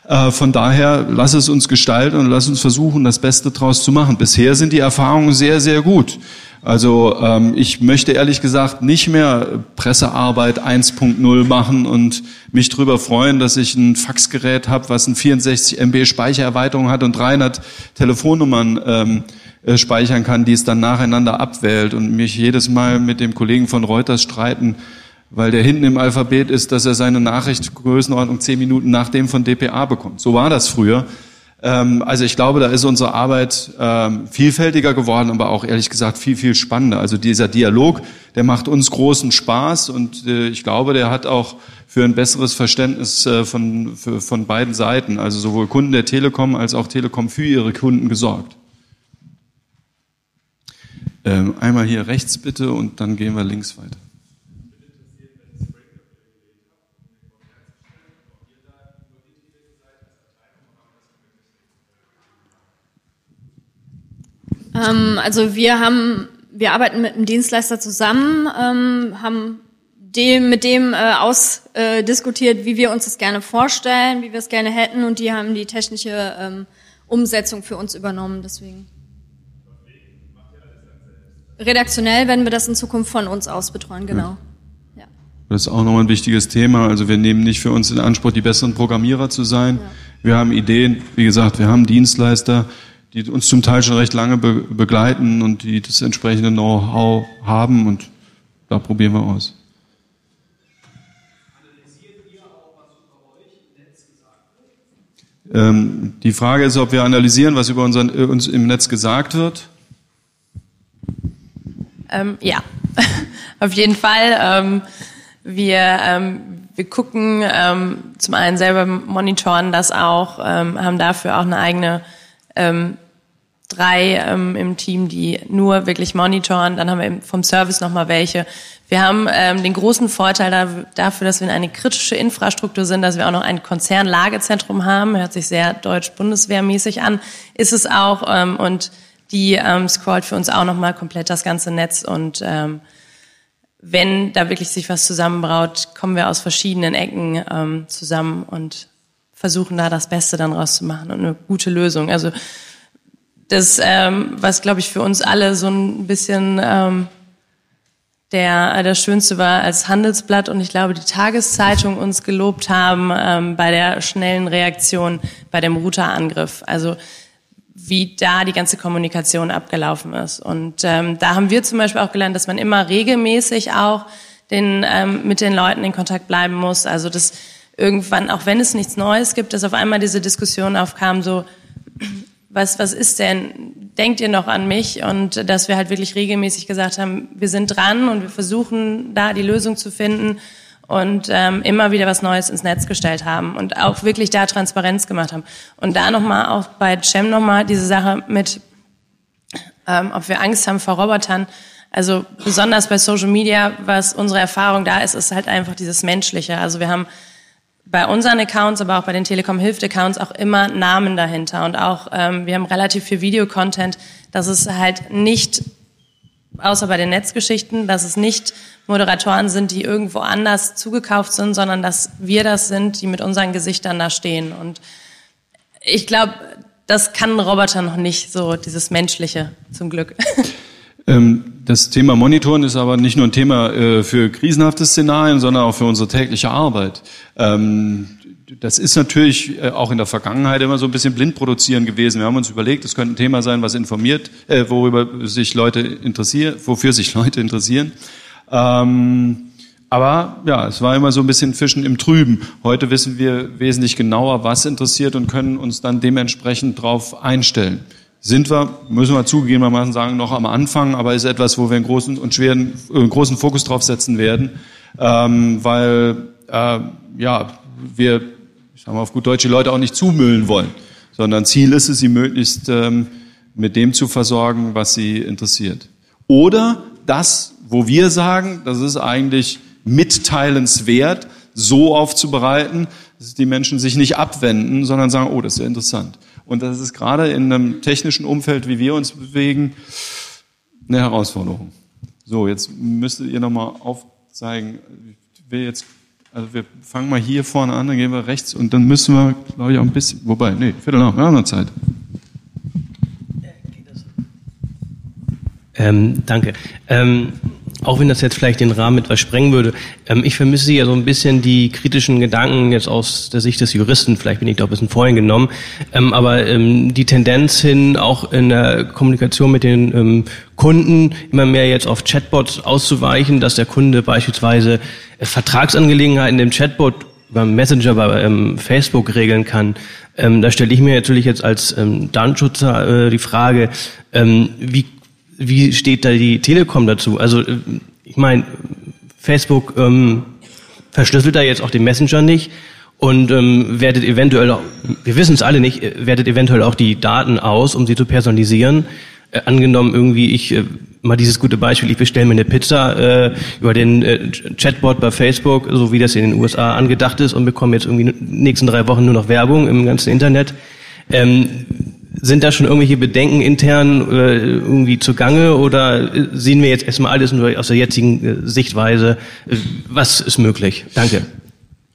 S1: Äh, von daher, lass es uns gestalten und lass uns versuchen, das Beste draus zu machen. Bisher sind die Erfahrungen sehr, sehr gut. Also ähm, ich möchte ehrlich gesagt nicht mehr Pressearbeit 1.0 machen und mich drüber freuen, dass ich ein Faxgerät habe, was ein 64 MB Speichererweiterung hat und 300 Telefonnummern ähm, äh, speichern kann, die es dann nacheinander abwählt und mich jedes Mal mit dem Kollegen von Reuters streiten, weil der hinten im Alphabet ist, dass er seine Nachricht Größenordnung zehn Minuten nach dem von DPA bekommt. So war das früher. Ähm, also ich glaube, da ist unsere Arbeit ähm, vielfältiger geworden, aber auch ehrlich gesagt viel, viel spannender. Also dieser Dialog, der macht uns großen Spaß und äh, ich glaube, der hat auch für ein besseres Verständnis äh, von, von beiden Seiten, also sowohl Kunden der Telekom als auch Telekom für ihre Kunden gesorgt. Ähm, einmal hier rechts bitte und dann gehen wir links weiter.
S2: Ähm, also wir haben, wir arbeiten mit einem Dienstleister zusammen, ähm, haben dem, mit dem äh, ausdiskutiert, äh, wie wir uns das gerne vorstellen, wie wir es gerne hätten und die haben die technische ähm, Umsetzung für uns übernommen. Deswegen. Redaktionell werden wir das in Zukunft von uns aus betreuen, genau.
S1: Ja. Das ist auch nochmal ein wichtiges Thema. Also wir nehmen nicht für uns in Anspruch, die besseren Programmierer zu sein. Ja. Wir haben Ideen, wie gesagt, wir haben Dienstleister, die uns zum Teil schon recht lange be begleiten und die das entsprechende Know-how haben und da probieren wir aus. Ähm, die Frage ist, ob wir analysieren, was über unseren, äh, uns im Netz gesagt wird.
S3: Ähm, ja, auf jeden Fall. Ähm, wir, ähm, wir gucken ähm, zum einen selber monitoren das auch, ähm, haben dafür auch eine eigene ähm, drei ähm, im Team, die nur wirklich monitoren. Dann haben wir vom Service nochmal welche. Wir haben ähm, den großen Vorteil da, dafür, dass wir eine kritische Infrastruktur sind, dass wir auch noch ein Konzernlagezentrum haben. Hört sich sehr deutsch-bundeswehrmäßig an. Ist es auch. Ähm, und die ähm, scrollt für uns auch nochmal komplett das ganze Netz. Und ähm, wenn da wirklich sich was zusammenbraut, kommen wir aus verschiedenen Ecken ähm, zusammen und versuchen da das Beste dann rauszumachen und eine gute Lösung. Also das, ähm, was glaube ich für uns alle so ein bisschen ähm, der äh, das Schönste war als Handelsblatt und ich glaube die Tageszeitung uns gelobt haben ähm, bei der schnellen Reaktion bei dem Routerangriff. Also wie da die ganze Kommunikation abgelaufen ist. Und ähm, da haben wir zum Beispiel auch gelernt, dass man immer regelmäßig auch den, ähm, mit den Leuten in Kontakt bleiben muss. Also dass irgendwann, auch wenn es nichts Neues gibt, dass auf einmal diese Diskussion aufkam, so was, was ist denn, denkt ihr noch an mich? Und dass wir halt wirklich regelmäßig gesagt haben, wir sind dran und wir versuchen da die Lösung zu finden und ähm, immer wieder was Neues ins Netz gestellt haben und auch wirklich da Transparenz gemacht haben. Und da nochmal auch bei Cem nochmal diese Sache mit, ähm, ob wir Angst haben vor Robotern. Also besonders bei Social Media, was unsere Erfahrung da ist, ist halt einfach dieses Menschliche. Also wir haben bei unseren Accounts, aber auch bei den Telekom Hilft Accounts auch immer Namen dahinter und auch ähm, wir haben relativ viel Videocontent, dass es halt nicht außer bei den Netzgeschichten, dass es nicht Moderatoren sind, die irgendwo anders zugekauft sind, sondern dass wir das sind, die mit unseren Gesichtern da stehen und ich glaube, das kann ein Roboter noch nicht so dieses menschliche zum Glück.
S1: Ähm, das Thema Monitoren ist aber nicht nur ein Thema äh, für krisenhafte Szenarien, sondern auch für unsere tägliche Arbeit. Ähm, das ist natürlich äh, auch in der Vergangenheit immer so ein bisschen blind produzieren gewesen. Wir haben uns überlegt, es könnte ein Thema sein, was informiert, äh, worüber sich Leute interessieren, wofür sich Leute interessieren. Ähm, aber ja, es war immer so ein bisschen Fischen im Trüben. Heute wissen wir wesentlich genauer, was interessiert und können uns dann dementsprechend darauf einstellen sind wir, müssen wir zugegebenermaßen sagen, noch am Anfang, aber ist etwas, wo wir einen großen und schweren, äh, großen Fokus drauf setzen werden, ähm, weil äh, ja wir, ich sag mal auf gut Deutsch, die Leute auch nicht zumüllen wollen, sondern Ziel ist es, sie möglichst ähm, mit dem zu versorgen, was sie interessiert. Oder das, wo wir sagen, das ist eigentlich mitteilenswert, so aufzubereiten, dass die Menschen sich nicht abwenden, sondern sagen, oh, das ist ja interessant. Und das ist gerade in einem technischen Umfeld, wie wir uns bewegen, eine Herausforderung. So, jetzt müsstet ihr nochmal aufzeigen, ich will jetzt, also wir fangen mal hier vorne an, dann gehen wir rechts und dann müssen wir, glaube ich, auch ein bisschen, wobei, nee, Viertel nach, wir haben noch Zeit.
S7: Ähm, danke. Ähm, auch wenn das jetzt vielleicht den Rahmen etwas sprengen würde, ähm, ich vermisse ja so ein bisschen die kritischen Gedanken jetzt aus der Sicht des Juristen, vielleicht bin ich da ein bisschen vorhin genommen, ähm, aber ähm, die Tendenz hin, auch in der Kommunikation mit den ähm, Kunden immer mehr jetzt auf Chatbots auszuweichen, dass der Kunde beispielsweise äh, Vertragsangelegenheiten im Chatbot beim Messenger bei ähm, Facebook regeln kann, Ähm, da stelle ich mir natürlich jetzt als ähm, Datenschützer äh, die Frage, ähm, wie, wie steht da die Telekom dazu? Also äh, ich meine, Facebook ähm, verschlüsselt da jetzt auch den Messenger nicht und ähm, wertet eventuell auch, wir wissen es alle nicht, äh, wertet eventuell auch die Daten aus, um sie zu personalisieren. Äh, angenommen irgendwie, ich äh, mal dieses gute Beispiel, ich bestelle mir eine Pizza äh, über den äh, Chatbot bei Facebook, so wie das in den USA angedacht ist und bekomme jetzt irgendwie in den nächsten drei Wochen nur noch Werbung im ganzen Internet. Ähm, sind da schon irgendwelche Bedenken intern äh, irgendwie zugange oder äh, sehen wir jetzt erstmal alles nur aus der jetzigen äh, Sichtweise? Äh, was ist möglich? Danke.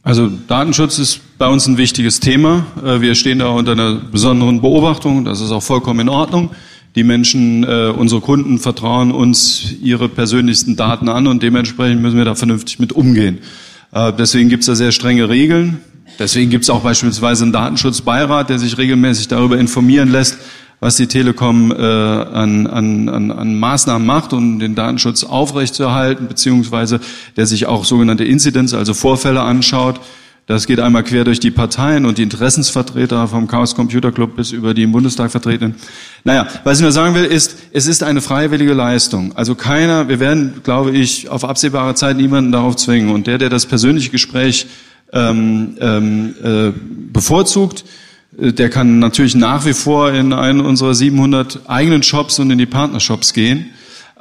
S1: Also Datenschutz ist bei uns ein wichtiges Thema. Wir stehen da unter einer besonderen Beobachtung. Das ist auch vollkommen in Ordnung. Die Menschen, äh, unsere Kunden vertrauen uns ihre persönlichsten Daten an und dementsprechend müssen wir da vernünftig mit umgehen. Deswegen gibt es da sehr strenge Regeln. Deswegen gibt es auch beispielsweise einen Datenschutzbeirat, der sich regelmäßig darüber informieren lässt, was die Telekom äh, an, an, an, an Maßnahmen macht, um den Datenschutz aufrechtzuerhalten, beziehungsweise der sich auch sogenannte Incidents, also Vorfälle anschaut. Das geht einmal quer durch die Parteien und die Interessensvertreter vom Chaos Computer Club bis über die im Bundestag vertreten. Naja, was ich nur sagen will, ist, es ist eine freiwillige Leistung. Also keiner, wir werden, glaube ich, auf absehbare Zeit niemanden darauf zwingen. Und der, der das persönliche Gespräch ähm, ähm, äh, bevorzugt, äh, der kann natürlich nach wie vor in einen unserer 700 eigenen Shops und in die Partnershops gehen.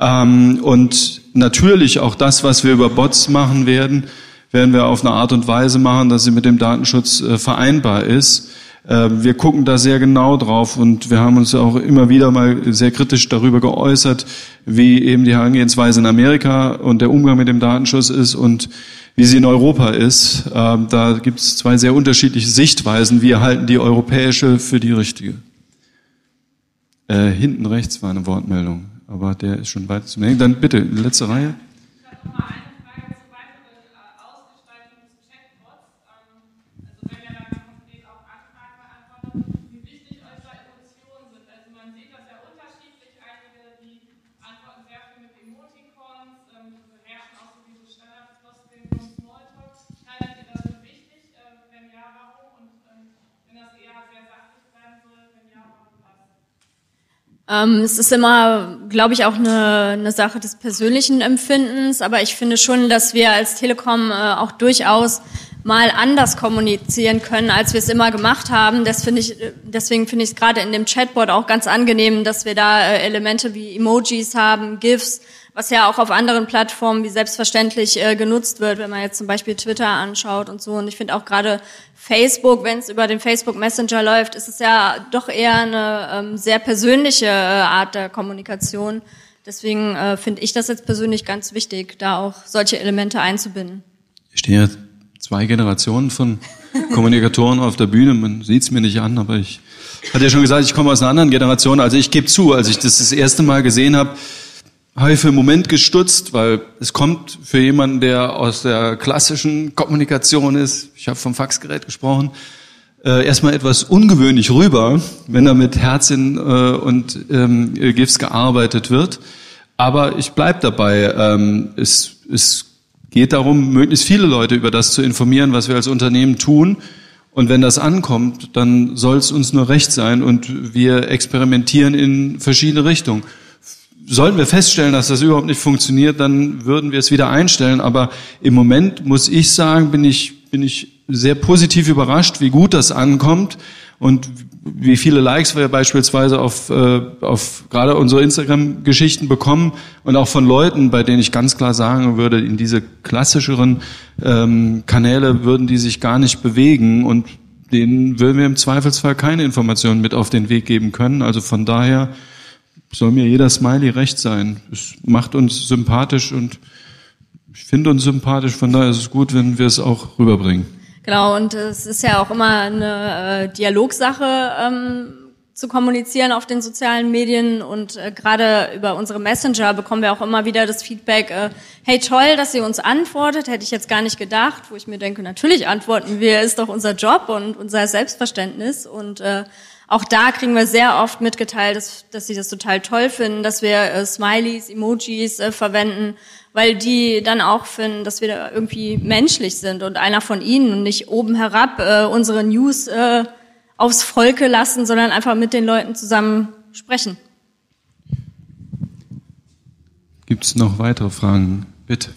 S1: Ähm, und natürlich auch das, was wir über Bots machen werden, werden wir auf eine Art und Weise machen, dass sie mit dem Datenschutz äh, vereinbar ist. Äh, wir gucken da sehr genau drauf und wir haben uns auch immer wieder mal sehr kritisch darüber geäußert, wie eben die Herangehensweise in Amerika und der Umgang mit dem Datenschutz ist und wie sie in Europa ist. Äh, da gibt es zwei sehr unterschiedliche Sichtweisen. Wir halten die europäische für die richtige. Äh, hinten rechts war eine Wortmeldung, aber der ist schon weit zu denken. Dann bitte, letzte Reihe.
S2: Ähm, es ist immer, glaube ich, auch eine, eine Sache des persönlichen Empfindens, aber ich finde schon, dass wir als Telekom äh, auch durchaus mal anders kommunizieren können, als wir es immer gemacht haben. Das finde ich, deswegen finde ich es gerade in dem Chatbot auch ganz angenehm, dass wir da äh, Elemente wie Emojis haben, GIFs, was ja auch auf anderen Plattformen wie selbstverständlich äh, genutzt wird, wenn man jetzt zum Beispiel Twitter anschaut und so. Und ich finde auch gerade Facebook, wenn es über den Facebook Messenger läuft, ist es ja doch eher eine ähm, sehr persönliche äh, Art der Kommunikation. Deswegen äh, finde ich das jetzt persönlich ganz wichtig, da auch solche Elemente einzubinden.
S1: Ich stehe ja zwei Generationen von Kommunikatoren auf der Bühne. Man sieht es mir nicht an, aber ich hatte ja schon gesagt, ich komme aus einer anderen Generation. Also ich gebe zu, als ich das das erste Mal gesehen habe, habe ich für einen Moment gestutzt, weil es kommt für jemanden, der aus der klassischen Kommunikation ist, ich habe vom Faxgerät gesprochen, äh, erstmal etwas ungewöhnlich rüber, wenn da mit Herzchen äh, und ähm, GIFs gearbeitet wird. Aber ich bleib dabei. Ähm, es, es geht darum, möglichst viele Leute über das zu informieren, was wir als Unternehmen tun. Und wenn das ankommt, dann soll es uns nur recht sein und wir experimentieren in verschiedene Richtungen sollten wir feststellen, dass das überhaupt nicht funktioniert, dann würden wir es wieder einstellen. Aber im Moment muss ich sagen, bin ich, bin ich sehr positiv überrascht, wie gut das ankommt und wie viele Likes wir beispielsweise auf, äh, auf gerade unsere Instagram-Geschichten bekommen und auch von Leuten, bei denen ich ganz klar sagen würde, in diese klassischeren ähm, Kanäle würden die sich gar nicht bewegen und denen würden wir im Zweifelsfall keine Informationen mit auf den Weg geben können. Also von daher soll mir jeder Smiley recht sein. Es macht uns sympathisch und ich finde uns sympathisch, von daher ist es gut, wenn wir es auch rüberbringen.
S2: Genau, und es ist ja auch immer eine äh, Dialogsache ähm, zu kommunizieren auf den sozialen Medien. Und äh, gerade über unsere Messenger bekommen wir auch immer wieder das Feedback, äh, hey toll, dass ihr uns antwortet, hätte ich jetzt gar nicht gedacht, wo ich mir denke, natürlich antworten wir, ist doch unser Job und unser Selbstverständnis. Und äh, auch da kriegen wir sehr oft mitgeteilt, dass, dass sie das total toll finden, dass wir äh, Smileys, Emojis äh, verwenden, weil die dann auch finden, dass wir da irgendwie menschlich sind und einer von ihnen und nicht oben herab äh, unsere News äh, aufs Volke lassen, sondern einfach mit den Leuten zusammen sprechen.
S1: Gibt es noch weitere Fragen? Bitte.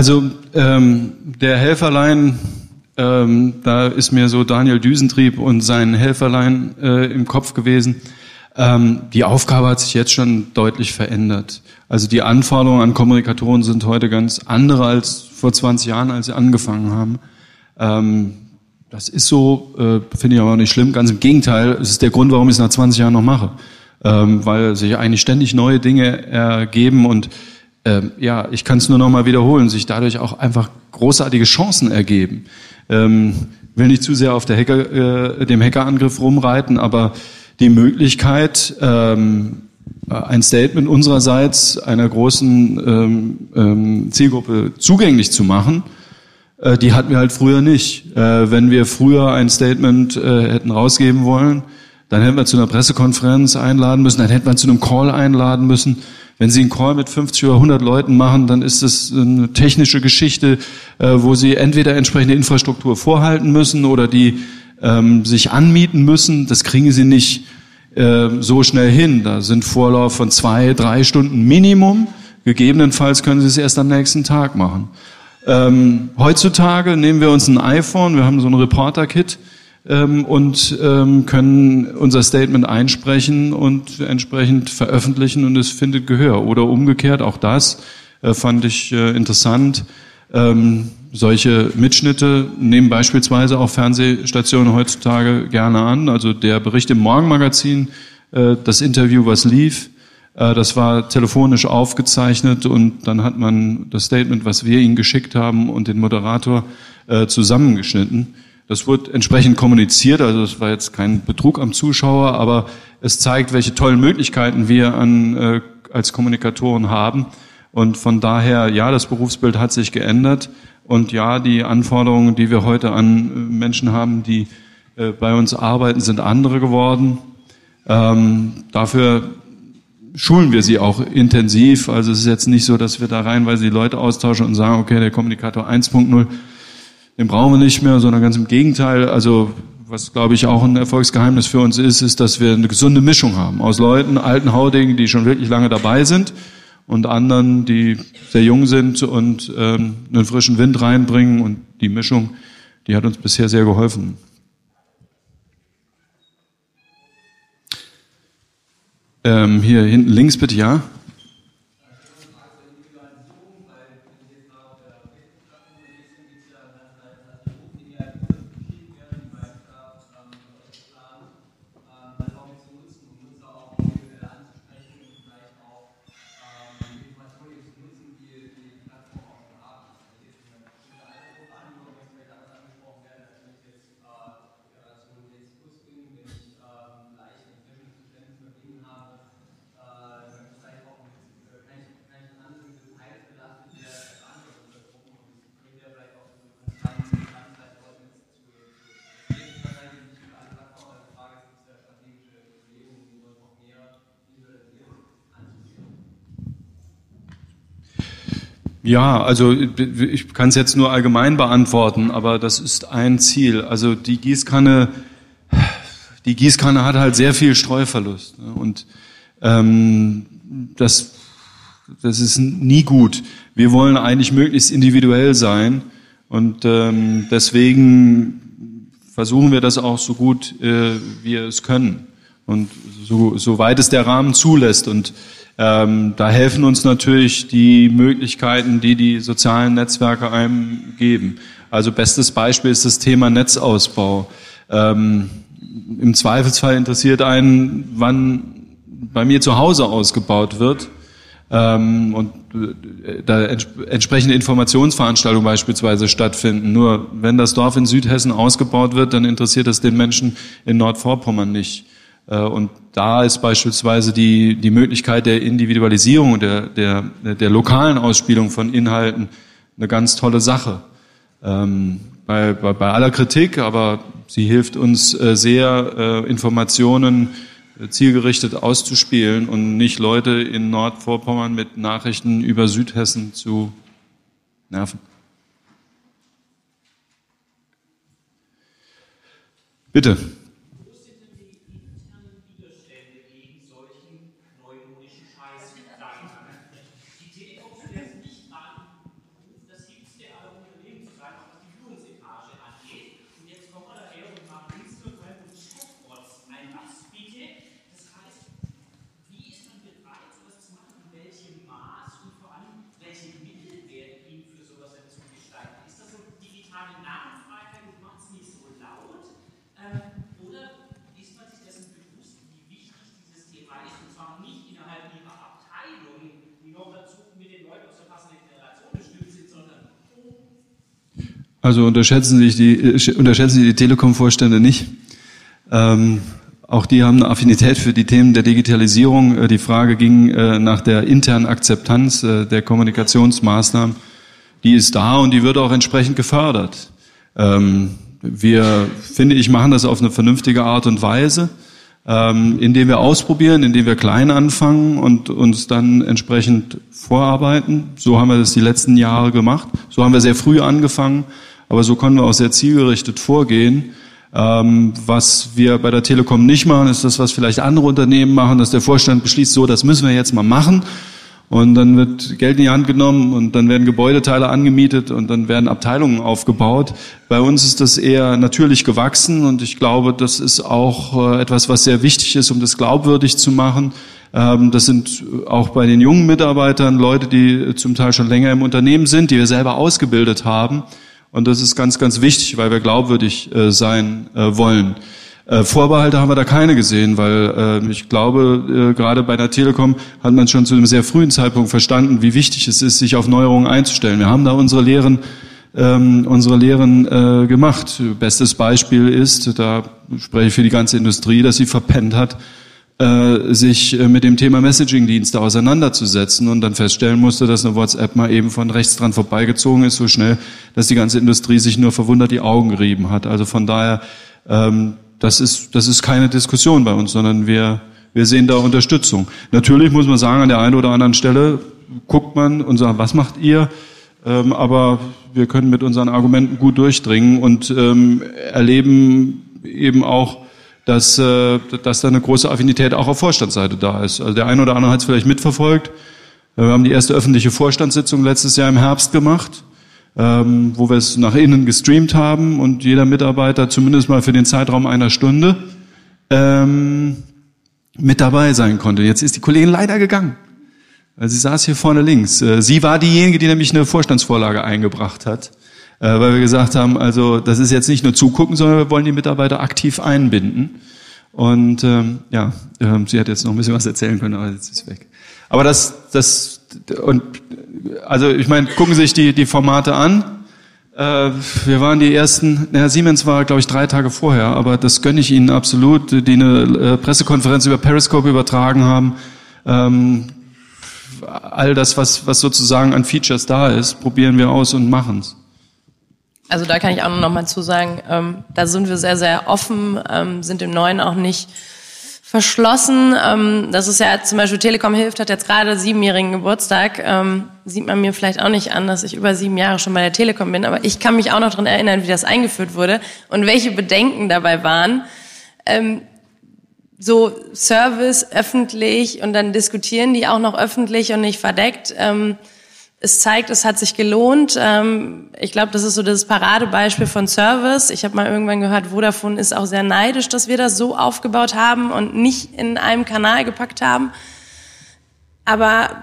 S1: Also ähm, der Helferlein, ähm, da ist mir so Daniel Düsentrieb und sein Helferlein äh, im Kopf gewesen. Ähm, die Aufgabe hat sich jetzt schon deutlich verändert. Also die Anforderungen an Kommunikatoren sind heute ganz andere als vor 20 Jahren, als sie angefangen haben. Ähm, das ist so, äh, finde ich aber nicht schlimm. Ganz im Gegenteil, es ist der Grund, warum ich es nach 20 Jahren noch mache. Ähm, weil sich eigentlich ständig neue Dinge ergeben und ähm, ja, ich kann es nur noch mal wiederholen, sich dadurch auch einfach großartige Chancen ergeben. Ähm, will nicht zu sehr auf der Hacker, äh, dem Hackerangriff rumreiten, aber die Möglichkeit, ähm, ein Statement unsererseits einer großen ähm, ähm, Zielgruppe zugänglich zu machen, äh, die hatten wir halt früher nicht. Äh, wenn wir früher ein Statement äh, hätten rausgeben wollen, dann hätten wir zu einer Pressekonferenz einladen müssen, dann hätten wir zu einem Call einladen müssen. Wenn Sie einen Call mit 50 oder 100 Leuten machen, dann ist das eine technische Geschichte, äh, wo Sie entweder entsprechende Infrastruktur vorhalten müssen oder die ähm, sich anmieten müssen. Das kriegen Sie nicht äh, so schnell hin. Da sind Vorlauf von zwei, drei Stunden Minimum. Gegebenenfalls können Sie es erst am nächsten Tag machen. Ähm, heutzutage nehmen wir uns ein iPhone, wir haben so ein Reporter-Kit, ähm, und ähm, können unser Statement einsprechen und entsprechend veröffentlichen und es findet Gehör. Oder umgekehrt, auch das äh, fand ich äh, interessant. Ähm, solche Mitschnitte nehmen beispielsweise auch Fernsehstationen heutzutage gerne an. Also der Bericht im Morgenmagazin, äh, das Interview, was lief, äh, das war telefonisch aufgezeichnet und dann hat man das Statement, was wir Ihnen geschickt haben und den Moderator äh, zusammengeschnitten. Das wurde entsprechend kommuniziert, also es war jetzt kein Betrug am Zuschauer, aber es zeigt, welche tollen Möglichkeiten wir an, äh, als Kommunikatoren haben. Und von daher, ja, das Berufsbild hat sich geändert. Und ja, die Anforderungen, die wir heute an äh, Menschen haben, die äh, bei uns arbeiten, sind andere geworden. Ähm, dafür schulen wir sie auch intensiv. Also es ist jetzt nicht so, dass wir da reinweise die Leute austauschen und sagen, okay, der Kommunikator 1.0 den brauchen wir nicht mehr, sondern ganz im Gegenteil. Also was glaube ich auch ein Erfolgsgeheimnis für uns ist, ist, dass wir eine gesunde Mischung haben aus Leuten, alten Haudingen, die schon wirklich lange dabei sind und anderen, die sehr jung sind und ähm, einen frischen Wind reinbringen. Und die Mischung, die hat uns bisher sehr geholfen. Ähm, hier hinten links bitte, ja. Ja, also ich kann es jetzt nur allgemein beantworten, aber das ist ein Ziel. Also die Gießkanne, die Gießkanne hat halt sehr viel Streuverlust ne? und ähm, das, das ist nie gut. Wir wollen eigentlich möglichst individuell sein und ähm, deswegen versuchen wir das auch so gut äh, wir es können und so, so weit es der Rahmen zulässt und ähm, da helfen uns natürlich die Möglichkeiten, die die sozialen Netzwerke einem geben. Also bestes Beispiel ist das Thema Netzausbau. Ähm, Im Zweifelsfall interessiert einen, wann bei mir zu Hause ausgebaut wird. Ähm, und äh, da ents entsprechende Informationsveranstaltungen beispielsweise stattfinden. Nur wenn das Dorf in Südhessen ausgebaut wird, dann interessiert das den Menschen in Nordvorpommern nicht. Äh, und da ist beispielsweise die, die Möglichkeit der Individualisierung, der, der, der lokalen Ausspielung von Inhalten eine ganz tolle Sache. Ähm, bei, bei, bei aller Kritik, aber sie hilft uns äh, sehr, äh, Informationen zielgerichtet auszuspielen und nicht Leute in Nordvorpommern mit Nachrichten über Südhessen zu nerven. Bitte. Also unterschätzen Sie die, äh, unterschätzen Sie die Telekom-Vorstände nicht. Ähm, auch die haben eine Affinität für die Themen der Digitalisierung. Äh, die Frage ging äh, nach der internen Akzeptanz der Kommunikationsmaßnahmen. Die ist da und die wird auch entsprechend gefördert. Ähm, wir, finde ich, machen das auf eine vernünftige Art und Weise, ähm, indem wir ausprobieren, indem wir klein anfangen und uns dann entsprechend vorarbeiten. So haben wir das die letzten Jahre gemacht. So haben wir sehr früh angefangen aber so können wir auch sehr zielgerichtet vorgehen. Ähm, was wir bei der Telekom nicht machen, ist das, was vielleicht andere Unternehmen machen, dass der Vorstand beschließt, so, das müssen wir jetzt mal machen. Und dann wird Geld in die Hand genommen und dann werden Gebäudeteile angemietet und dann werden Abteilungen aufgebaut. Bei uns ist das eher natürlich gewachsen und ich glaube, das ist auch äh, etwas, was sehr wichtig ist, um das glaubwürdig zu machen. Ähm, das sind auch bei den jungen Mitarbeitern Leute, die zum Teil schon länger im Unternehmen sind, die wir selber ausgebildet haben. Und das ist ganz, ganz wichtig, weil wir glaubwürdig äh, sein äh, wollen. Äh, Vorbehalte haben wir da keine gesehen, weil äh, ich glaube, äh, gerade bei der Telekom hat man schon zu einem sehr frühen Zeitpunkt verstanden, wie wichtig es ist, sich auf Neuerungen einzustellen. Wir haben da unsere Lehren, ähm, unsere Lehren äh, gemacht. Bestes Beispiel ist, da spreche ich für die ganze Industrie, dass sie verpennt hat, äh, sich äh, mit dem Thema Messaging-Dienste auseinanderzusetzen und dann feststellen musste, dass eine WhatsApp mal eben von rechts dran vorbeigezogen ist, so schnell, dass die ganze Industrie sich nur verwundert die Augen gerieben hat. Also von daher, ähm, das ist, das ist keine Diskussion bei uns, sondern wir, wir sehen da Unterstützung. Natürlich muss man sagen, an der einen oder anderen Stelle guckt man und sagt, was macht ihr? Ähm, aber wir können mit unseren Argumenten gut durchdringen und ähm, erleben eben auch, dass, äh, dass da eine große Affinität auch auf Vorstandsseite da ist. Also der eine oder andere hat es vielleicht mitverfolgt. Äh, wir haben die erste öffentliche Vorstandssitzung letztes Jahr im Herbst gemacht, ähm, wo wir es nach innen gestreamt haben und jeder Mitarbeiter zumindest mal für den Zeitraum einer Stunde ähm, mit dabei sein konnte. Jetzt ist die Kollegin leider gegangen. Sie saß hier vorne links. Äh, sie war diejenige, die nämlich eine Vorstandsvorlage eingebracht hat. Äh, weil wir gesagt haben, also das ist jetzt nicht nur zugucken, sondern wir wollen die Mitarbeiter aktiv einbinden. Und ähm, ja, ähm, sie hat jetzt noch ein bisschen was erzählen können, aber jetzt ist sie weg. Aber das, das und also ich meine, gucken Sie sich die die Formate an. Äh, wir waren die ersten. Naja, Siemens war, glaube ich, drei Tage vorher, aber das gönne ich Ihnen absolut, die eine äh, Pressekonferenz über Periscope übertragen haben. Ähm, all das, was was sozusagen an Features da ist, probieren wir aus und machen's.
S3: Also da kann ich auch noch mal zu sagen, ähm, da sind wir sehr, sehr offen, ähm, sind dem Neuen auch nicht verschlossen. Ähm, das ist ja zum Beispiel Telekom hilft, hat jetzt gerade siebenjährigen Geburtstag. Ähm, sieht man mir vielleicht auch nicht an, dass ich über sieben Jahre schon bei der Telekom bin, aber ich kann mich auch noch dran erinnern, wie das eingeführt wurde und welche Bedenken dabei waren. Ähm, so Service öffentlich und dann diskutieren die auch noch öffentlich und nicht verdeckt. Es zeigt, es hat sich gelohnt. Ähm, ich glaube, das ist so das Paradebeispiel von Service. Ich habe mal irgendwann gehört, Vodafone ist auch sehr neidisch, dass wir das so aufgebaut haben und nicht in einem Kanal gepackt haben. Aber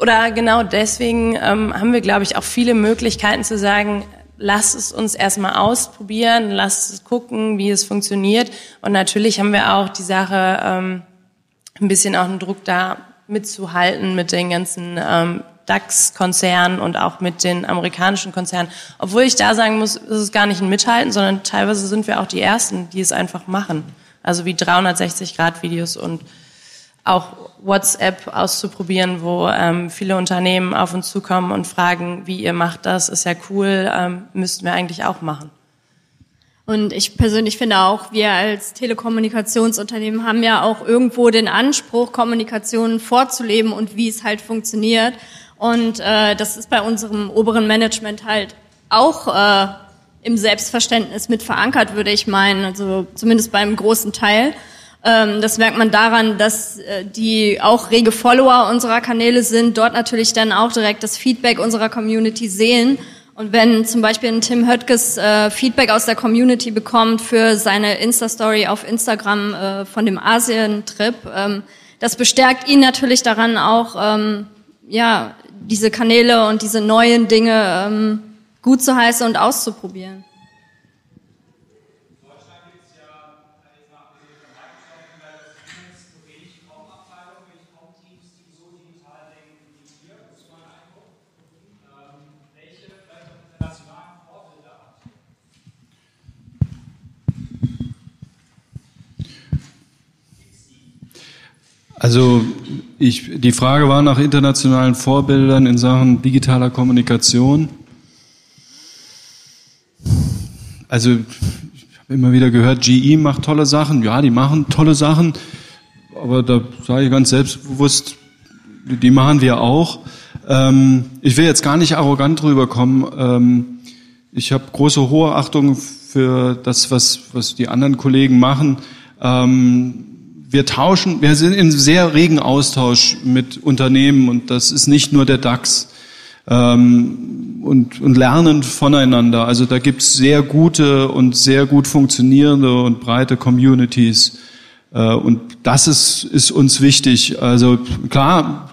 S3: oder genau deswegen ähm, haben wir, glaube ich, auch viele Möglichkeiten zu sagen, lass es uns erstmal ausprobieren, lass es gucken, wie es funktioniert. Und natürlich haben wir auch die Sache ähm, ein bisschen auch einen Druck da mitzuhalten mit den ganzen DAX-Konzernen und auch mit den amerikanischen Konzernen. Obwohl ich da sagen muss, ist es gar nicht ein Mithalten, sondern teilweise sind wir auch die Ersten, die es einfach machen. Also wie 360-Grad-Videos und auch WhatsApp auszuprobieren, wo ähm, viele Unternehmen auf uns zukommen und fragen, wie ihr macht das, ist ja cool, ähm, müssten wir eigentlich auch machen.
S2: Und ich persönlich finde auch, wir als Telekommunikationsunternehmen haben ja auch irgendwo den Anspruch, Kommunikation vorzuleben und wie es halt funktioniert. Und äh, das ist bei unserem oberen Management halt auch äh, im Selbstverständnis mit verankert, würde ich meinen, also zumindest beim großen Teil. Ähm, das merkt man daran, dass äh, die auch rege Follower unserer Kanäle sind, dort natürlich dann auch direkt das Feedback unserer Community sehen. Und wenn zum Beispiel ein Tim Höttges äh, Feedback aus der Community bekommt für seine Insta-Story auf Instagram äh, von dem Asien-Trip, ähm, das bestärkt ihn natürlich daran auch, ähm, ja, diese Kanäle und diese neuen Dinge ähm, gut zu heißen und auszuprobieren.
S1: Also ich, die Frage war nach internationalen Vorbildern in Sachen digitaler Kommunikation. Also ich habe immer wieder gehört, GE macht tolle Sachen. Ja, die machen tolle Sachen, aber da sage ich ganz selbstbewusst, die machen wir auch. Ähm, ich will jetzt gar nicht arrogant rüberkommen. Ähm, ich habe große hohe Achtung für das, was, was die anderen Kollegen machen. Ähm, wir tauschen, wir sind in sehr regen Austausch mit Unternehmen und das ist nicht nur der DAX ähm, und, und lernen voneinander. Also da gibt es sehr gute und sehr gut funktionierende und breite Communities äh, und das ist, ist uns wichtig. Also klar,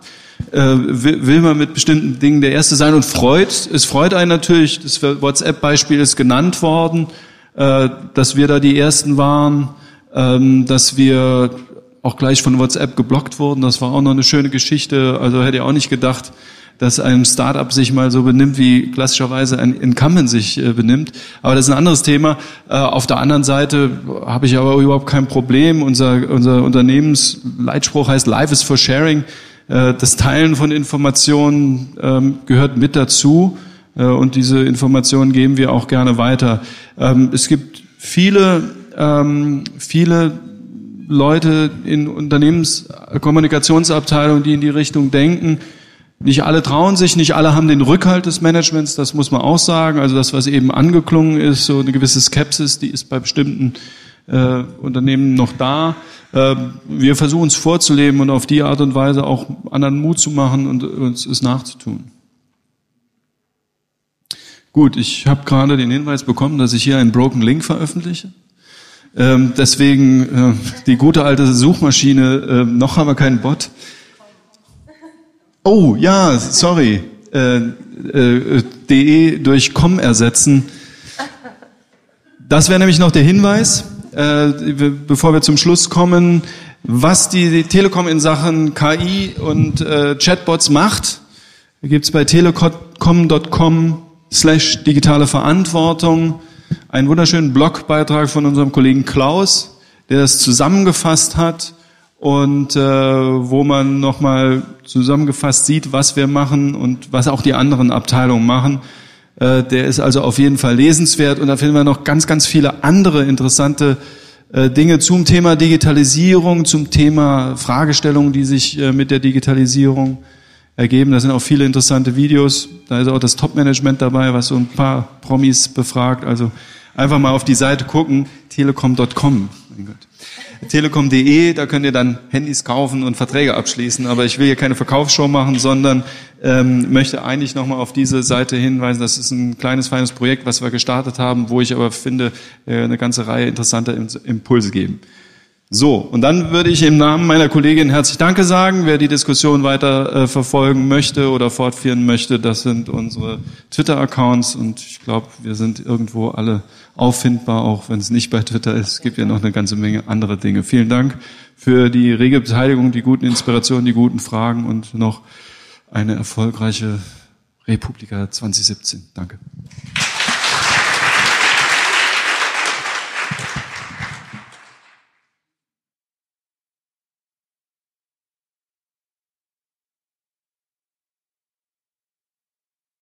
S1: äh, will, will man mit bestimmten Dingen der Erste sein und freut, es freut einen natürlich, das WhatsApp-Beispiel ist genannt worden, äh, dass wir da die Ersten waren, ähm, dass wir auch gleich von WhatsApp geblockt wurden. Das war auch noch eine schöne Geschichte. Also hätte ich auch nicht gedacht, dass ein Startup sich mal so benimmt, wie klassischerweise ein Incumbent sich äh, benimmt. Aber das ist ein anderes Thema. Äh, auf der anderen Seite habe ich aber überhaupt kein Problem. Unser, unser Unternehmensleitspruch heißt Life is for Sharing. Äh, das Teilen von Informationen ähm, gehört mit dazu. Und diese Informationen geben wir auch gerne weiter. Ähm, es gibt viele, ähm, viele Leute in Unternehmenskommunikationsabteilungen, die in die Richtung denken. Nicht alle trauen sich, nicht alle haben den Rückhalt des Managements, das muss man auch sagen. Also das, was eben angeklungen ist, so eine gewisse Skepsis, die ist bei bestimmten äh, Unternehmen noch da. Äh, wir versuchen es vorzuleben und auf die Art und Weise auch anderen Mut zu machen und uns es nachzutun. Gut, ich habe gerade den Hinweis bekommen, dass ich hier einen Broken Link veröffentliche. Ähm, deswegen äh, die gute alte Suchmaschine, äh, noch haben wir keinen Bot. Oh, ja, sorry. Äh, äh, de durch com ersetzen. Das wäre nämlich noch der Hinweis, äh, bevor wir zum Schluss kommen, was die, Telekom in Sachen KI und äh, Chatbots macht. Da gibt's bei telekom.com slash digitale Verantwortung einen wunderschönen Blogbeitrag von unserem Kollegen Klaus, der das zusammengefasst hat und äh, wo man nochmal zusammengefasst sieht, was wir machen und was auch die anderen Abteilungen machen. Äh, der ist also auf jeden Fall lesenswert und da finden wir noch ganz, ganz viele andere interessante äh, Dinge zum Thema Digitalisierung, zum Thema Fragestellungen, die sich äh, mit der Digitalisierung ergeben. Da sind auch viele interessante Videos. Da ist auch das Top-Management dabei, was so ein paar Promis befragt. Also einfach mal auf die Seite gucken, telekom.com. Telekom.de, da könnt ihr dann Handys kaufen und Verträge abschließen. Aber ich will hier keine Verkaufsshow machen, sondern ähm, möchte eigentlich nochmal auf diese Seite hinweisen. Das ist ein kleines, feines Projekt, was wir gestartet haben, wo ich aber finde, äh, eine ganze Reihe interessanter Impulse geben. So, und dann würde ich im Namen meiner Kollegin herzlich Danke sagen. Wer die Diskussion weiter äh, verfolgen möchte oder fortführen möchte, das sind unsere Twitter-Accounts und ich glaube, wir sind irgendwo alle auffindbar, auch wenn es nicht bei Twitter ist. Es gibt ja noch eine ganze Menge andere Dinge. Vielen Dank für die rege Beteiligung, die guten Inspirationen, die guten Fragen und noch eine erfolgreiche Republika 2017. Danke.